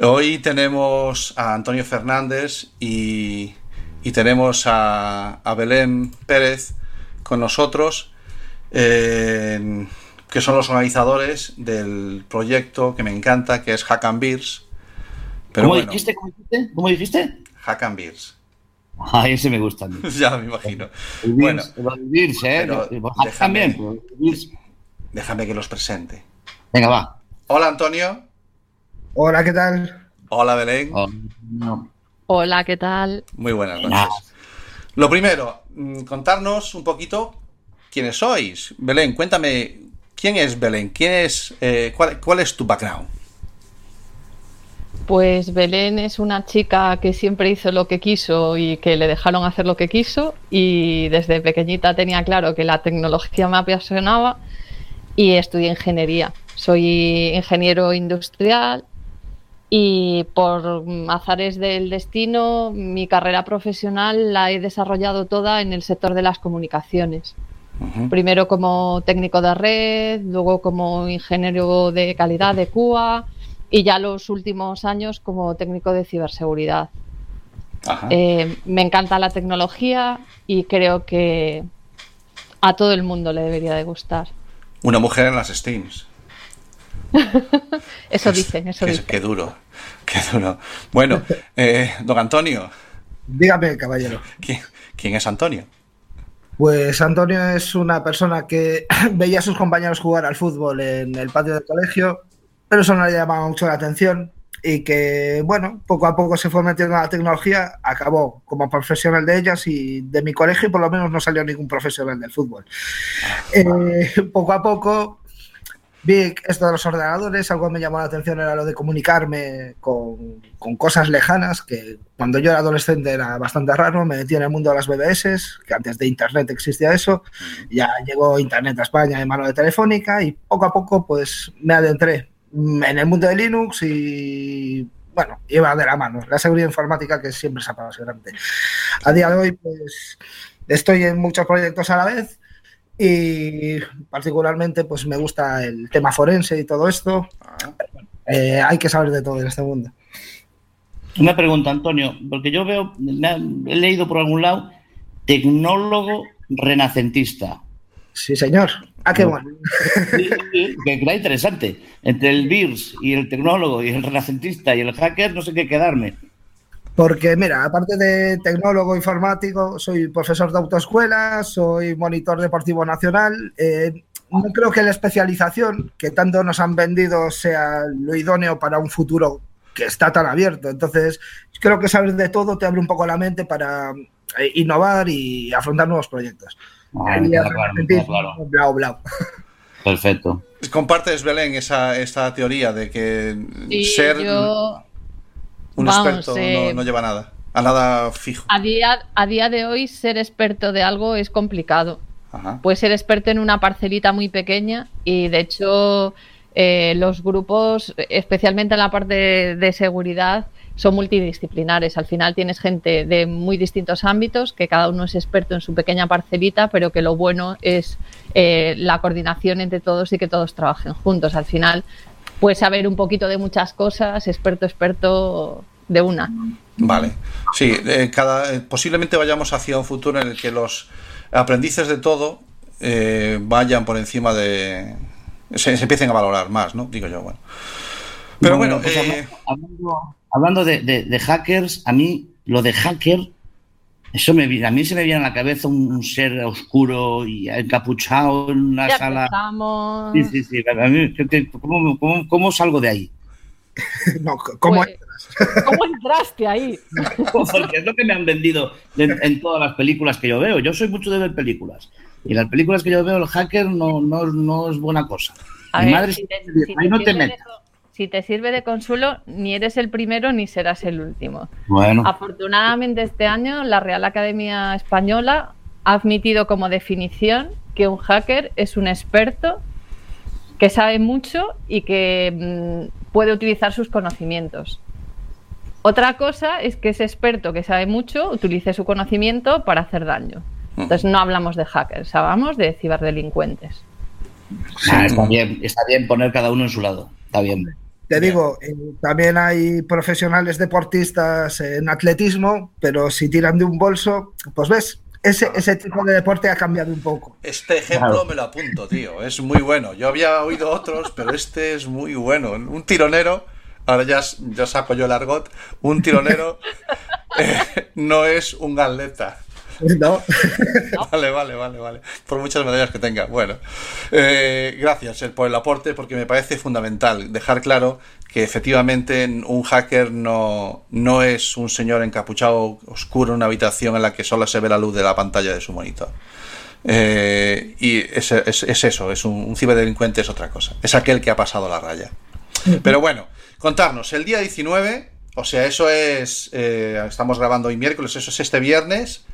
Speaker 1: Hoy tenemos a Antonio Fernández y, y tenemos a, a Belén Pérez con nosotros, eh, que son los organizadores del proyecto que me encanta, que es Hack and Beers. Pero
Speaker 8: ¿Cómo
Speaker 1: bueno,
Speaker 8: dijiste? ¿Cómo dijiste? ¿Cómo dijiste?
Speaker 1: Hack and Beers.
Speaker 8: Ah, ese me gusta
Speaker 1: ya me imagino.
Speaker 8: El
Speaker 1: Bueno,
Speaker 8: Beers, Beers, ¿eh?
Speaker 1: pero déjame-
Speaker 8: también, pero el Beers.
Speaker 1: déjame que los presente.
Speaker 8: Venga, va.
Speaker 1: Hola Antonio.
Speaker 9: Hola, ¿qué tal?
Speaker 1: Hola Belén.
Speaker 8: Oh, no.
Speaker 10: Hola, ¿qué tal?
Speaker 1: Muy buenas noches. Lo primero, mm, contarnos un poquito quiénes sois. Belén, cuéntame, ¿quién es Belén? ¿Quién es, eh, cuál, cuál es tu background?
Speaker 10: Pues Belén es una chica que siempre hizo lo que quiso y que le dejaron hacer lo que quiso y desde pequeñita tenía claro que la tecnología me apasionaba y estudié ingeniería. Soy ingeniero industrial y por azares del destino mi carrera profesional la he desarrollado toda en el sector de las comunicaciones. Primero como técnico de red, luego como ingeniero de calidad de CUA y ya los últimos años como técnico de ciberseguridad.
Speaker 1: Ajá.
Speaker 10: Eh, me encanta la tecnología y creo que a todo el mundo le debería de gustar.
Speaker 1: Una mujer en las Steams.
Speaker 10: Eso dicen, eso
Speaker 1: Qué,
Speaker 10: dicen.
Speaker 1: qué duro, qué duro. Bueno, eh, don Antonio,
Speaker 9: Dígame, caballero.
Speaker 1: ¿quién, quién es Antonio?
Speaker 9: Pues Antonio es una persona que veía a sus compañeros jugar al fútbol en el patio del colegio, pero eso no le llamaba mucho la atención y que, bueno, poco a poco se fue metiendo a la tecnología, acabó como profesional de ellas y de mi colegio por lo menos no salió ningún profesional del fútbol. Eh, poco a poco vi esto de los ordenadores, algo que me llamó la atención era lo de comunicarme con, con cosas lejanas, que cuando yo era adolescente era bastante raro, me metí en el mundo de las BBS, que antes de Internet existía eso, ya llegó Internet a España en mano de Telefónica y poco a poco pues me adentré en el mundo de Linux y bueno, iba de la mano, la seguridad informática que siempre es apasionante. A día de hoy pues estoy en muchos proyectos a la vez y particularmente pues me gusta el tema forense y todo esto. Eh, hay que saber de todo en este mundo.
Speaker 8: Una pregunta, Antonio, porque yo veo, he leído por algún lado, tecnólogo renacentista.
Speaker 9: Sí, señor. Ah, qué bueno.
Speaker 8: Sí, sí, que era interesante. Entre el Beers y el tecnólogo y el renacentista y el hacker, no sé qué quedarme.
Speaker 9: Porque, mira, aparte de tecnólogo informático, soy profesor de autoescuela, soy monitor deportivo nacional. eh, no creo que la especialización que tanto nos han vendido sea lo idóneo para un futuro que está tan abierto. Entonces, creo que saber de todo te abre un poco la mente para eh, innovar y afrontar nuevos proyectos.
Speaker 8: Ah,
Speaker 9: Y
Speaker 8: claro, claro.
Speaker 9: blau, blau.
Speaker 8: Perfecto.
Speaker 1: ¿Compartes, Belén, esa, esta teoría de que
Speaker 10: Sí,
Speaker 1: ser
Speaker 10: yo,
Speaker 1: un
Speaker 10: vamos,
Speaker 1: experto
Speaker 10: eh,
Speaker 1: no, no lleva nada? A nada fijo.
Speaker 10: a, día, a día de hoy ser experto de algo es complicado.
Speaker 1: Ajá.
Speaker 10: Puedes ser experto en una parcelita muy pequeña y de hecho eh, los grupos, especialmente en la parte de, de seguridad, son multidisciplinares. Al final tienes gente de muy distintos ámbitos, que cada uno es experto en su pequeña parcelita, pero que lo bueno es eh, la coordinación entre todos y que todos trabajen juntos. Al final puedes saber un poquito de muchas cosas, experto, experto de una.
Speaker 1: Vale. Sí, eh, cada, eh, posiblemente vayamos hacia un futuro en el que los aprendices de todo eh, vayan por encima de. Se, se empiecen a valorar más, ¿no? Digo yo, bueno. Pero bueno,
Speaker 8: pues
Speaker 1: eh,
Speaker 8: hablando, hablando de, de- de hackers, a mí lo de hacker, eso me vi- a mí se me viene a la cabeza un, un ser oscuro y encapuchado en una
Speaker 10: Ya
Speaker 8: sala.
Speaker 10: empezamos.
Speaker 8: Sí, sí, sí. A mí, ¿qué- qué- ¿cómo, cómo, cómo salgo de ahí?
Speaker 9: No, ¿cómo
Speaker 10: Pues, ¿Cómo entraste ahí?
Speaker 8: Porque es lo que me han vendido en, en todas las películas que yo veo. Yo soy mucho de ver películas. Y en las películas que yo veo, el hacker no, no, no es buena cosa.
Speaker 10: A
Speaker 8: Mi
Speaker 10: ver,
Speaker 8: madre
Speaker 10: si te-
Speaker 8: "Ahí
Speaker 10: te
Speaker 8: no te metas.
Speaker 10: Si te sirve de consuelo, ni eres el primero ni serás el último.
Speaker 8: Bueno,
Speaker 10: Afortunadamente este año la Real Academia Española ha admitido como definición que un hacker es un experto que sabe mucho y que mm, puede utilizar sus conocimientos. Otra cosa es que ese experto que sabe mucho utilice su conocimiento para hacer daño. Entonces no hablamos de hackers, hablamos de ciberdelincuentes.
Speaker 8: Ah, está, bien, está bien poner cada uno en su lado. Está bien.
Speaker 9: Te digo, eh, también hay profesionales deportistas en atletismo, pero si tiran de un bolso, pues ves, ese, ese tipo de deporte ha cambiado un poco.
Speaker 1: este ejemplo
Speaker 9: Claro.
Speaker 1: me lo apunto, tío. Es muy bueno. Yo había oído otros, pero este es muy bueno. Un tironero, ahora ya, ya saco yo el argot, un tironero eh, no es un atleta.
Speaker 9: No.
Speaker 1: Vale, vale, vale, vale. Por muchas medallas que tenga. Bueno, eh, gracias eh, por el aporte porque me parece fundamental dejar claro que efectivamente un hacker no, no es un señor encapuchado oscuro en una habitación en la que solo se ve la luz de la pantalla de su monitor. Eh, y es, es- es eso, es un, un ciberdelincuente es otra cosa. Es aquel que ha pasado la raya. Pero bueno, contarnos, el día 19, o sea, eso es, eh, estamos grabando hoy miércoles, eso es este viernes.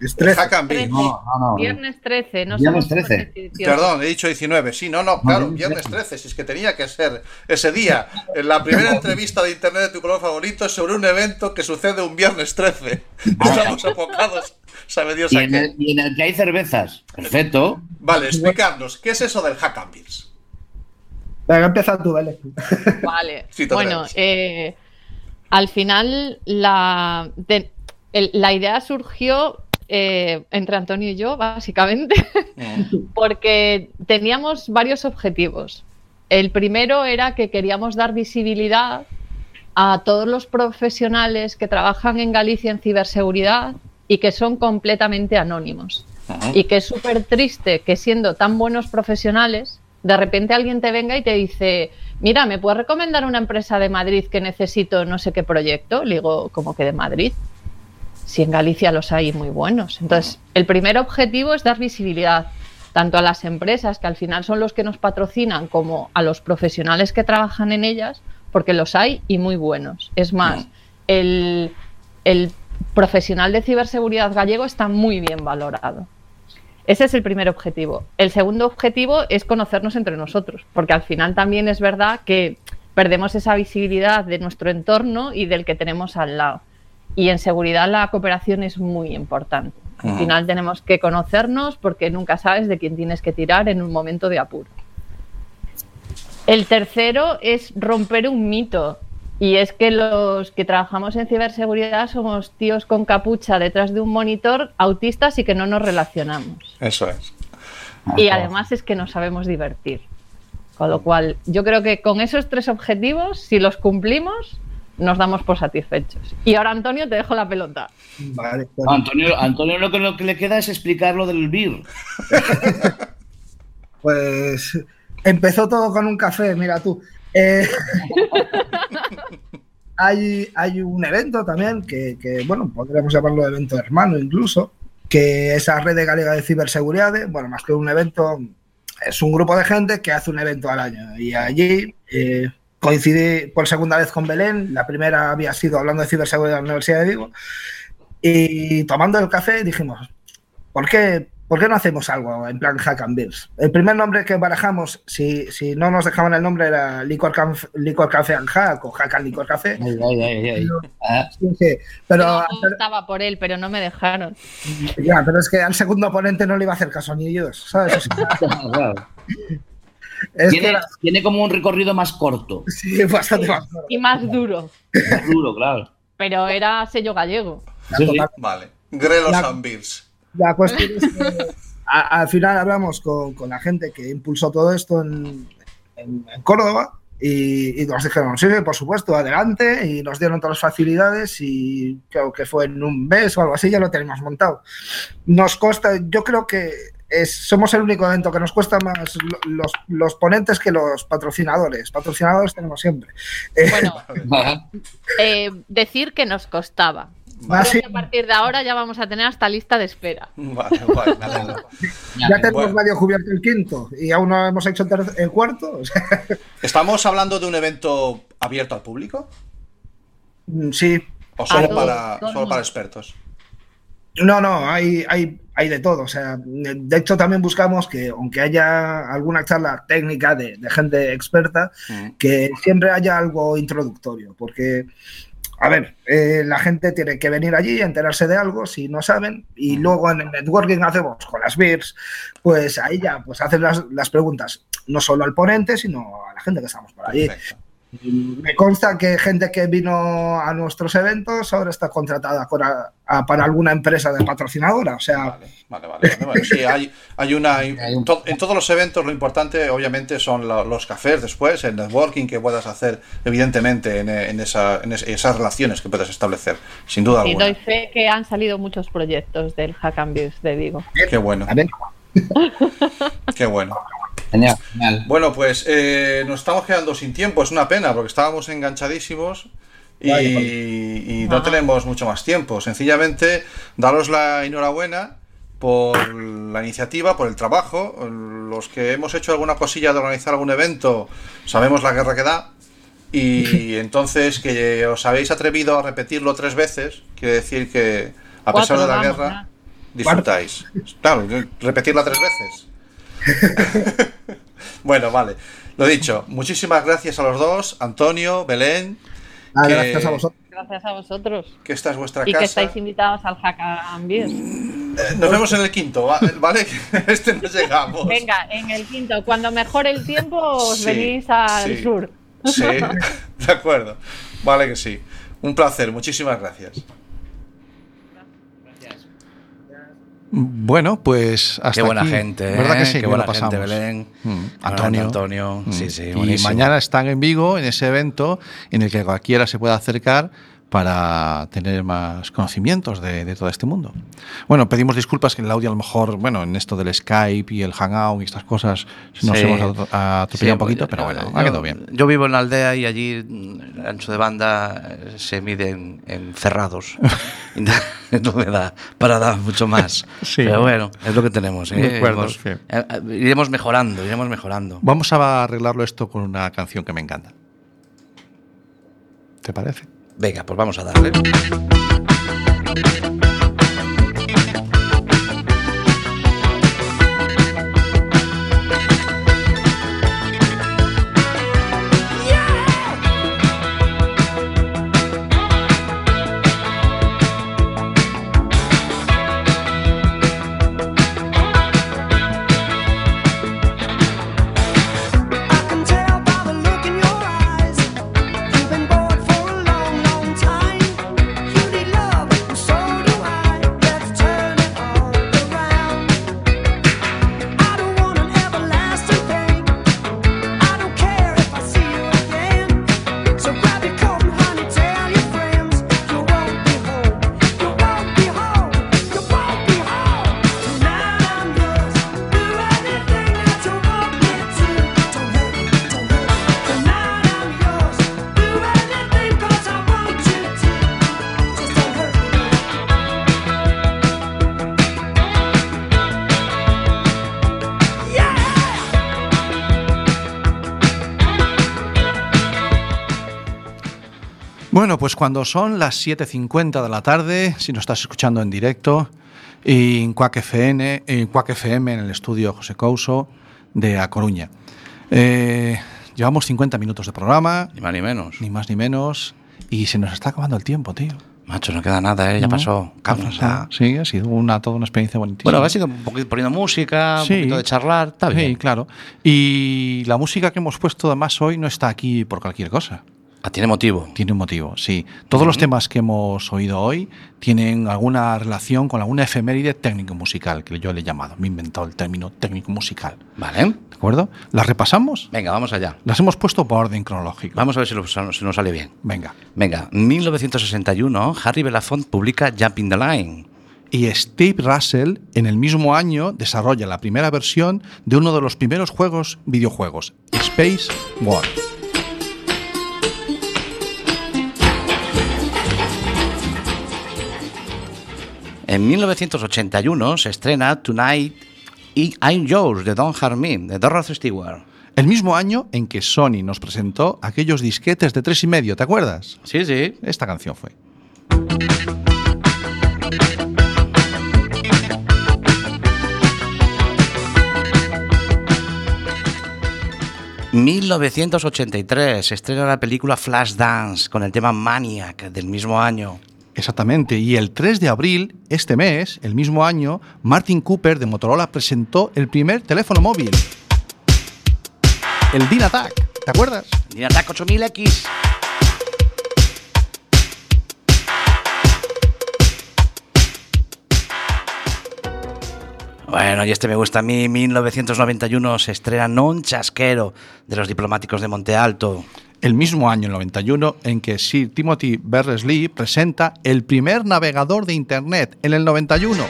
Speaker 9: Es
Speaker 1: Hack and.
Speaker 8: No, no, no.
Speaker 10: Viernes 13, no
Speaker 8: Viernes
Speaker 10: somos
Speaker 8: 13.
Speaker 10: supersticiones.
Speaker 1: Perdón, he dicho 19. Sí, no, no, claro, viernes 13. Si es que tenía que ser ese día. En la primera entrevista de internet de tu color favorito es sobre un evento que sucede un viernes 13. Estamos apocados. Sabe Dios
Speaker 8: Y
Speaker 1: a
Speaker 8: en,
Speaker 1: qué.
Speaker 8: el, y en el que hay cervezas. Perfecto.
Speaker 1: Vale, explicarnos, ¿qué es eso del Hack and Beers?
Speaker 9: Venga, empieza tú, Belén.
Speaker 10: Vale.
Speaker 1: Sí,
Speaker 10: bueno, eh, al final la, de- el- la idea surgió eh, entre Antonio y yo, básicamente, porque teníamos varios objetivos. El primero era que queríamos dar visibilidad a todos los profesionales que trabajan en Galicia en ciberseguridad y que son completamente anónimos. Y que es súper triste que siendo tan buenos profesionales, de repente alguien te venga y te dice, mira, ¿me puedes recomendar una empresa de Madrid que necesito no sé qué proyecto? Le digo, ¿cómo que de Madrid? Si en Galicia los hay muy buenos. Entonces, el primer objetivo es dar visibilidad tanto a las empresas, que al final son los que nos patrocinan, como a los profesionales que trabajan en ellas, porque los hay y muy buenos. Es más, el, el profesional de ciberseguridad gallego está muy bien valorado. Ese es el primer objetivo. El segundo objetivo es conocernos entre nosotros, porque al final también es verdad que perdemos esa visibilidad de nuestro entorno y del que tenemos al lado. Y en seguridad la cooperación es muy importante. Al final tenemos que conocernos porque nunca sabes de quién tienes que tirar en un momento de apuro. El tercero es romper un mito. Y es que los que trabajamos en ciberseguridad somos tíos con capucha detrás de un monitor, autistas y que no nos relacionamos.
Speaker 1: Eso es.
Speaker 10: Y además es que nos sabemos divertir. Con lo cual, yo creo que con esos tres objetivos, si los cumplimos, nos damos por satisfechos. Y ahora, Antonio, te dejo la pelota.
Speaker 9: Vale,
Speaker 8: No, Antonio, Antonio lo, que, lo que le queda es explicar lo del BIR.
Speaker 9: Pues empezó todo con un café, mira tú. Eh, hay, hay un evento también que, que, bueno, podríamos llamarlo evento hermano incluso, que es la Red de Galega de Ciberseguridad, bueno, más que un evento, es un grupo de gente que hace un evento al año. Y allí eh, coincidí por segunda vez con Belén, la primera había sido hablando de ciberseguridad en la Universidad de Vigo, y tomando el café dijimos, ¿por qué ¿por qué no hacemos algo en plan Hack and Beers? El primer nombre que barajamos, si, si no nos dejaban el nombre, era Licor, Canf- Licor Café and Hack o Hack and Licor Café.
Speaker 8: Ay, ay, ay, ay. Ah,
Speaker 9: Sí, sí, Pero,
Speaker 10: Yo estaba por él, pero no me dejaron.
Speaker 9: ya, pero es que al segundo oponente no le iba a hacer caso ni Dios, ¿sabes? O sea,
Speaker 8: claro.
Speaker 9: Es que
Speaker 8: Tiene, como un recorrido más corto.
Speaker 9: sí, bastante más.
Speaker 10: Y más duro.
Speaker 8: Más duro, claro.
Speaker 10: Pero era sello gallego.
Speaker 8: Sí, sí.
Speaker 1: Vale. Grelos
Speaker 9: La-
Speaker 1: and Beers.
Speaker 9: La cuestión es que a- al final hablamos con, con la gente que impulsó todo esto en, en- en Córdoba y, y nos dijeron, sí, por supuesto, adelante, y nos dieron todas las facilidades y creo que fue en un mes o algo así, ya lo tenemos montado. Nos consta, yo creo que es, somos el único evento que nos cuesta más lo- los, los ponentes que los patrocinadores. Patrocinadores tenemos siempre. Eh,
Speaker 10: Bueno, eh, decir que nos costaba. Creo
Speaker 9: sí.
Speaker 10: que a partir de ahora ya vamos a tener hasta lista de espera.
Speaker 1: Vale, alegro.
Speaker 9: ya tenemos
Speaker 1: bueno.
Speaker 9: medio cubierto el quinto y aún no hemos hecho el, cuarto. o sea,
Speaker 1: ¿Estamos hablando de un evento abierto al público?
Speaker 9: sí,
Speaker 1: ¿O solo, para, solo para expertos?
Speaker 9: No, no, hay, hay, hay de todo. O sea, de hecho también buscamos que, aunque haya alguna charla técnica de, de gente experta,
Speaker 1: Mm.
Speaker 9: que siempre haya algo introductorio, porque, a ver, eh, la gente tiene que venir allí y enterarse de algo si no saben, y luego en el networking hacemos con las BIRs, pues ahí ya pues hacen las, las preguntas, no solo al ponente, sino a la gente que estamos por allí.
Speaker 1: Perfecto.
Speaker 9: Me consta que gente que vino a nuestros eventos ahora está contratada con a- a- para alguna empresa de patrocinadora. O sea,
Speaker 1: Vale, vale, vale. Bueno, sí, hay, hay una.
Speaker 8: Hay un-
Speaker 1: to- en todos los eventos, lo importante, obviamente, son lo- los cafés después, el networking que puedas hacer, evidentemente, en, en esa- en es- esas relaciones que puedas establecer, sin duda
Speaker 10: Y
Speaker 1: alguna.
Speaker 10: doy fe que han salido muchos proyectos del Hack and Beers de Vigo.
Speaker 1: Qué bueno, qué bueno.
Speaker 8: Genial, genial.
Speaker 1: Bueno, pues eh, nos estamos quedando sin tiempo, es una pena, porque estábamos enganchadísimos y, y no tenemos mucho más tiempo. Sencillamente, daros la enhorabuena por la iniciativa, por el trabajo. Los que hemos hecho alguna cosilla de organizar algún evento, sabemos la guerra que da. Y entonces que os habéis atrevido a repetirlo tres veces, quiere decir que a pesar
Speaker 10: Cuatro,
Speaker 1: de la
Speaker 10: vamos,
Speaker 1: guerra,
Speaker 10: ya.
Speaker 1: disfrutáis. Claro, repetirla tres veces. bueno, vale. Lo dicho, muchísimas gracias a los dos, Antonio, Belén, que-
Speaker 9: gracias a vosotros.
Speaker 10: Gracias a vosotros.
Speaker 1: que esta es vuestra
Speaker 10: Y que
Speaker 1: casa.
Speaker 10: estáis invitados al Hack and Beers.
Speaker 1: Eh, Nos vemos en el quinto, va- ¿vale? Este no llegamos.
Speaker 10: Venga, en el quinto, cuando mejore el tiempo, os
Speaker 1: Sí,
Speaker 10: venís al
Speaker 1: sí.
Speaker 10: sur.
Speaker 1: Sí, de acuerdo. Vale que sí. Un placer, muchísimas gracias.
Speaker 2: Bueno, pues hasta
Speaker 5: Qué buena
Speaker 2: aquí.
Speaker 5: gente, ¿eh?
Speaker 2: ¿Verdad que sí?
Speaker 5: Qué
Speaker 2: que
Speaker 5: buena gente, Belén.
Speaker 2: Mm, Antonio.
Speaker 5: Antonio. Sí, sí,
Speaker 2: y mañana están en Vigo en ese evento en el que cualquiera se pueda acercar para tener más conocimientos de, de todo este mundo. Bueno, pedimos disculpas que el audio a lo mejor, bueno, en esto del Skype y el Hangout y estas cosas nos
Speaker 5: Sí.
Speaker 2: hemos atro- atropellado un
Speaker 5: Sí,
Speaker 2: poquito,
Speaker 5: yo-
Speaker 2: pero bueno,
Speaker 5: yo-
Speaker 2: ha quedado bien.
Speaker 5: Yo vivo en la aldea y allí mm, el ancho de banda eh, se mide en, en cerrados. No- me da para dar mucho más.
Speaker 2: Sí.
Speaker 5: Pero bueno, es lo que tenemos. ¿eh?
Speaker 2: Acuerdo,
Speaker 5: Hemos- eh, eh, iremos mejorando, iremos mejorando.
Speaker 2: Vamos a arreglarlo esto con una canción que me encanta. ¿Te parece?
Speaker 5: Venga, pues vamos a darle.
Speaker 2: Pues cuando son las 7.50 de la tarde, si nos estás escuchando en directo,
Speaker 1: y en Quack FM, en Quack FM, en el estudio José Couso de A Coruña. Eh, llevamos 50 minutos de programa,
Speaker 2: Ni más ni menos.
Speaker 1: ni más ni menos, y se nos está acabando el tiempo, tío.
Speaker 2: Macho, no queda nada, ¿eh? Ya
Speaker 1: ¿No?
Speaker 2: pasó.
Speaker 1: Pasado.
Speaker 2: ya.
Speaker 1: Sí, ha sido una, toda una experiencia bonitísima.
Speaker 2: Bueno, ha sido un poquito poniendo música,
Speaker 1: Sí.
Speaker 2: un poquito de charlar, está
Speaker 1: Sí,
Speaker 2: bien.
Speaker 1: claro. Y la música que hemos puesto además hoy no está aquí por cualquier cosa.
Speaker 2: Ah, tiene motivo.
Speaker 1: Tiene un motivo, sí. Todos los temas que hemos oído hoy tienen alguna relación con alguna efeméride técnico-musical, que yo le he llamado. Me he inventado el término técnico-musical.
Speaker 2: Vale.
Speaker 1: ¿De acuerdo? ¿Las repasamos?
Speaker 2: Venga, vamos allá.
Speaker 1: Las hemos puesto por orden cronológico.
Speaker 2: Vamos a ver si, lo- si nos sale bien.
Speaker 1: Venga.
Speaker 2: Venga, 1961, Harry Belafonte publica Jumping the Line.
Speaker 1: Y Steve Russell, en el mismo año, desarrolla la primera versión de uno de los primeros juegos videojuegos, Space War.
Speaker 2: En 1981 se estrena Tonight y I'm Yours de Don Harmon, de Dorothy Stewart.
Speaker 1: El mismo año en que Sony nos presentó aquellos disquetes de tres y medio, ¿te acuerdas?
Speaker 2: Sí, sí.
Speaker 1: Esta canción fue.
Speaker 2: 1983 se estrena la película Flashdance con el tema Maniac del mismo año.
Speaker 1: Exactamente, y el 3 de abril, este mes, el mismo año, Martin Cooper de Motorola presentó el primer teléfono móvil. El DynaTAC, ¿te acuerdas?
Speaker 2: Dynatac 8000X. Bueno, y este me gusta a mí. 1991 se estrena Non Chasquero de los diplomáticos de Monte Alto.
Speaker 1: El mismo año, el 91, en que Sir Timothy Berners-Lee presenta el primer navegador de Internet, en el 91.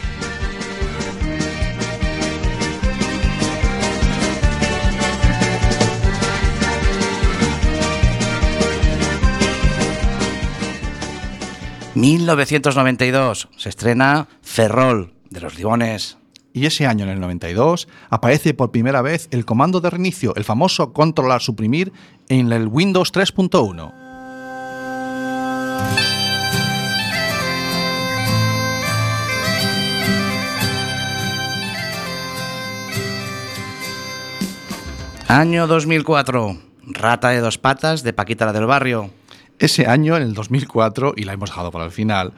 Speaker 2: En 1992 se estrena Ferrol de los Ligones.
Speaker 1: Y ese año, en el 92, aparece por primera vez el comando de reinicio, el famoso controlar suprimir, en el Windows 3.1.
Speaker 2: Año 2004. Rata de dos patas de Paquita la del Barrio.
Speaker 1: Ese año, en el 2004, y la hemos dejado para el final,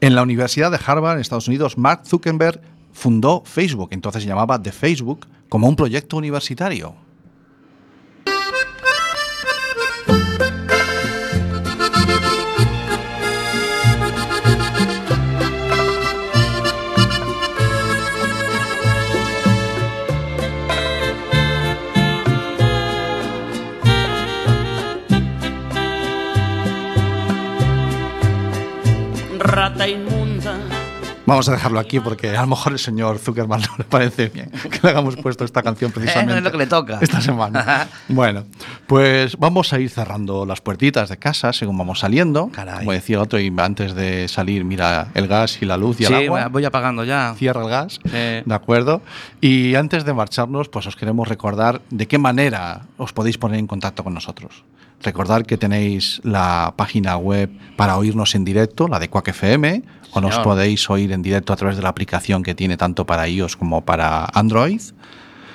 Speaker 1: en la Universidad de Harvard, en Estados Unidos, Mark Zuckerberg fundó Facebook, entonces se llamaba The Facebook, como un proyecto universitario. Vamos a dejarlo aquí porque a lo mejor el señor Zuckerman no le parece bien que le hagamos puesto esta canción precisamente.
Speaker 2: es lo que le toca.
Speaker 1: Esta semana. bueno, pues vamos a ir cerrando las puertitas de casa según vamos saliendo.
Speaker 2: Caray.
Speaker 1: Como decía el otro, y antes de salir, mira el gas y la luz y el
Speaker 2: Sí,
Speaker 1: agua.
Speaker 2: voy apagando ya.
Speaker 1: Cierra el gas. ¿de acuerdo? Y antes de marcharnos, pues os queremos recordar de qué manera os podéis poner en contacto con nosotros. Recordar que tenéis la página web para oírnos en directo, la de Quack FM, o nos podéis oír en directo a través de la aplicación que tiene tanto para iOS como para Android.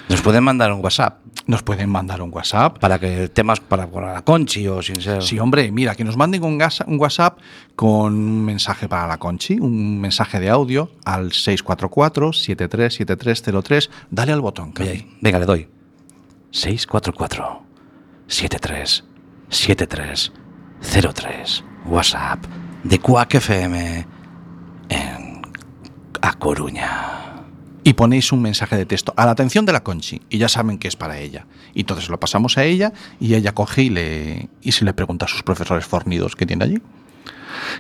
Speaker 2: Nos pueden mandar un WhatsApp
Speaker 1: Nos pueden mandar un WhatsApp.
Speaker 2: para que temas para, para la Conchi o sin ser.
Speaker 1: Sí, hombre, mira, que nos manden un, gas- un WhatsApp con un mensaje para la Conchi, un mensaje de audio al 644-737303. Dale al botón.
Speaker 2: Oye. Venga, le doy. 644 73 73 03 WhatsApp de Quack FM en A Coruña.
Speaker 1: y ponéis un mensaje de texto a la atención de la Conchi y ya saben que es para ella. Y entonces lo pasamos a ella y ella coge y, le, y se le pregunta a sus profesores fornidos que tiene allí.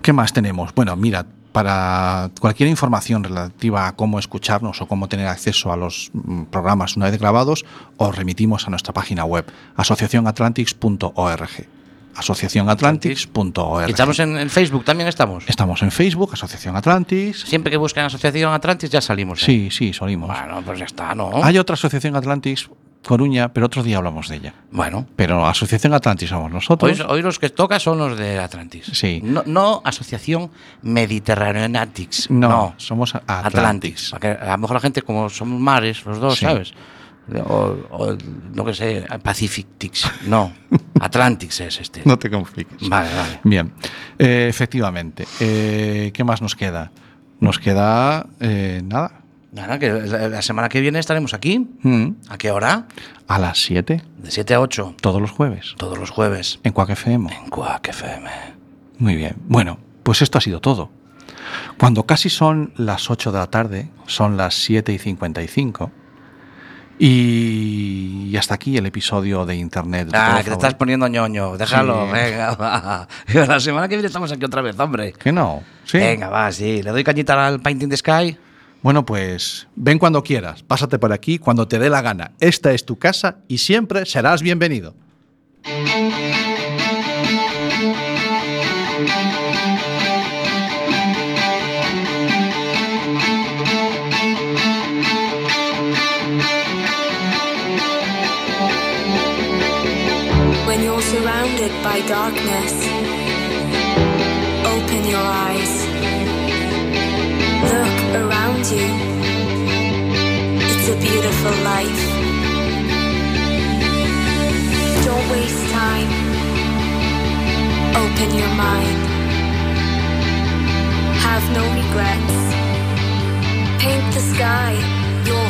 Speaker 1: ¿Qué más tenemos? Bueno, mira, para cualquier información relativa a cómo escucharnos o cómo tener acceso a los mm, programas una vez grabados, os remitimos a nuestra página web, asociacionatlantics.org. Asociacionatlantics.org.
Speaker 2: ¿Y estamos en, Facebook también estamos?
Speaker 1: Estamos en Facebook, Asociación Atlantis.
Speaker 2: Siempre que buscan Asociación Atlantis ya salimos. ¿eh?
Speaker 1: Sí, sí, solimos.
Speaker 2: Bueno, pues ya está, ¿no?
Speaker 1: Hay otra asociación Atlantis Coruña, pero otro día hablamos de ella.
Speaker 2: Bueno.
Speaker 1: Pero Asociación Atlantis somos nosotros.
Speaker 2: Hoy, hoy los que toca son los de Atlantis.
Speaker 1: Sí.
Speaker 2: No, no Asociación Mediterraneanatics.
Speaker 1: No,
Speaker 2: No,
Speaker 1: somos Atlantis.
Speaker 2: A lo mejor la gente, como somos mares, los dos,
Speaker 1: Sí.
Speaker 2: ¿sabes? O, o, no que sé, Pacifictics. No, Atlantics es este.
Speaker 1: No te compliques.
Speaker 2: Vale, vale.
Speaker 1: Bien, Eh, efectivamente. Eh, ¿Qué más nos queda? Nos queda eh, nada.
Speaker 2: Nada, que la, la semana que viene estaremos aquí.
Speaker 1: Mm,
Speaker 2: ¿A qué hora?
Speaker 1: A las 7,
Speaker 2: De 7 a 8.
Speaker 1: todos los jueves,
Speaker 2: Todos los jueves.
Speaker 1: en Quack FM.
Speaker 2: En Quack FM.
Speaker 1: Muy bien. Bueno, pues esto ha sido todo. Cuando casi son las 8 de la tarde, son las 7 y 55. Y, y hasta aquí el episodio de Internet. de
Speaker 2: Ah, que te estás poniendo ñoño. Déjalo,
Speaker 1: Sí.
Speaker 2: venga, va. La semana que viene estamos aquí otra vez, hombre.
Speaker 1: Que no. Sí.
Speaker 2: Venga, va, sí. Le doy cañita al Painting the Sky.
Speaker 1: Bueno, pues ven cuando quieras, pásate por aquí cuando te dé la gana. Esta es tu casa y siempre serás bienvenido.
Speaker 11: Open your mind. Have no regrets. Paint the sky your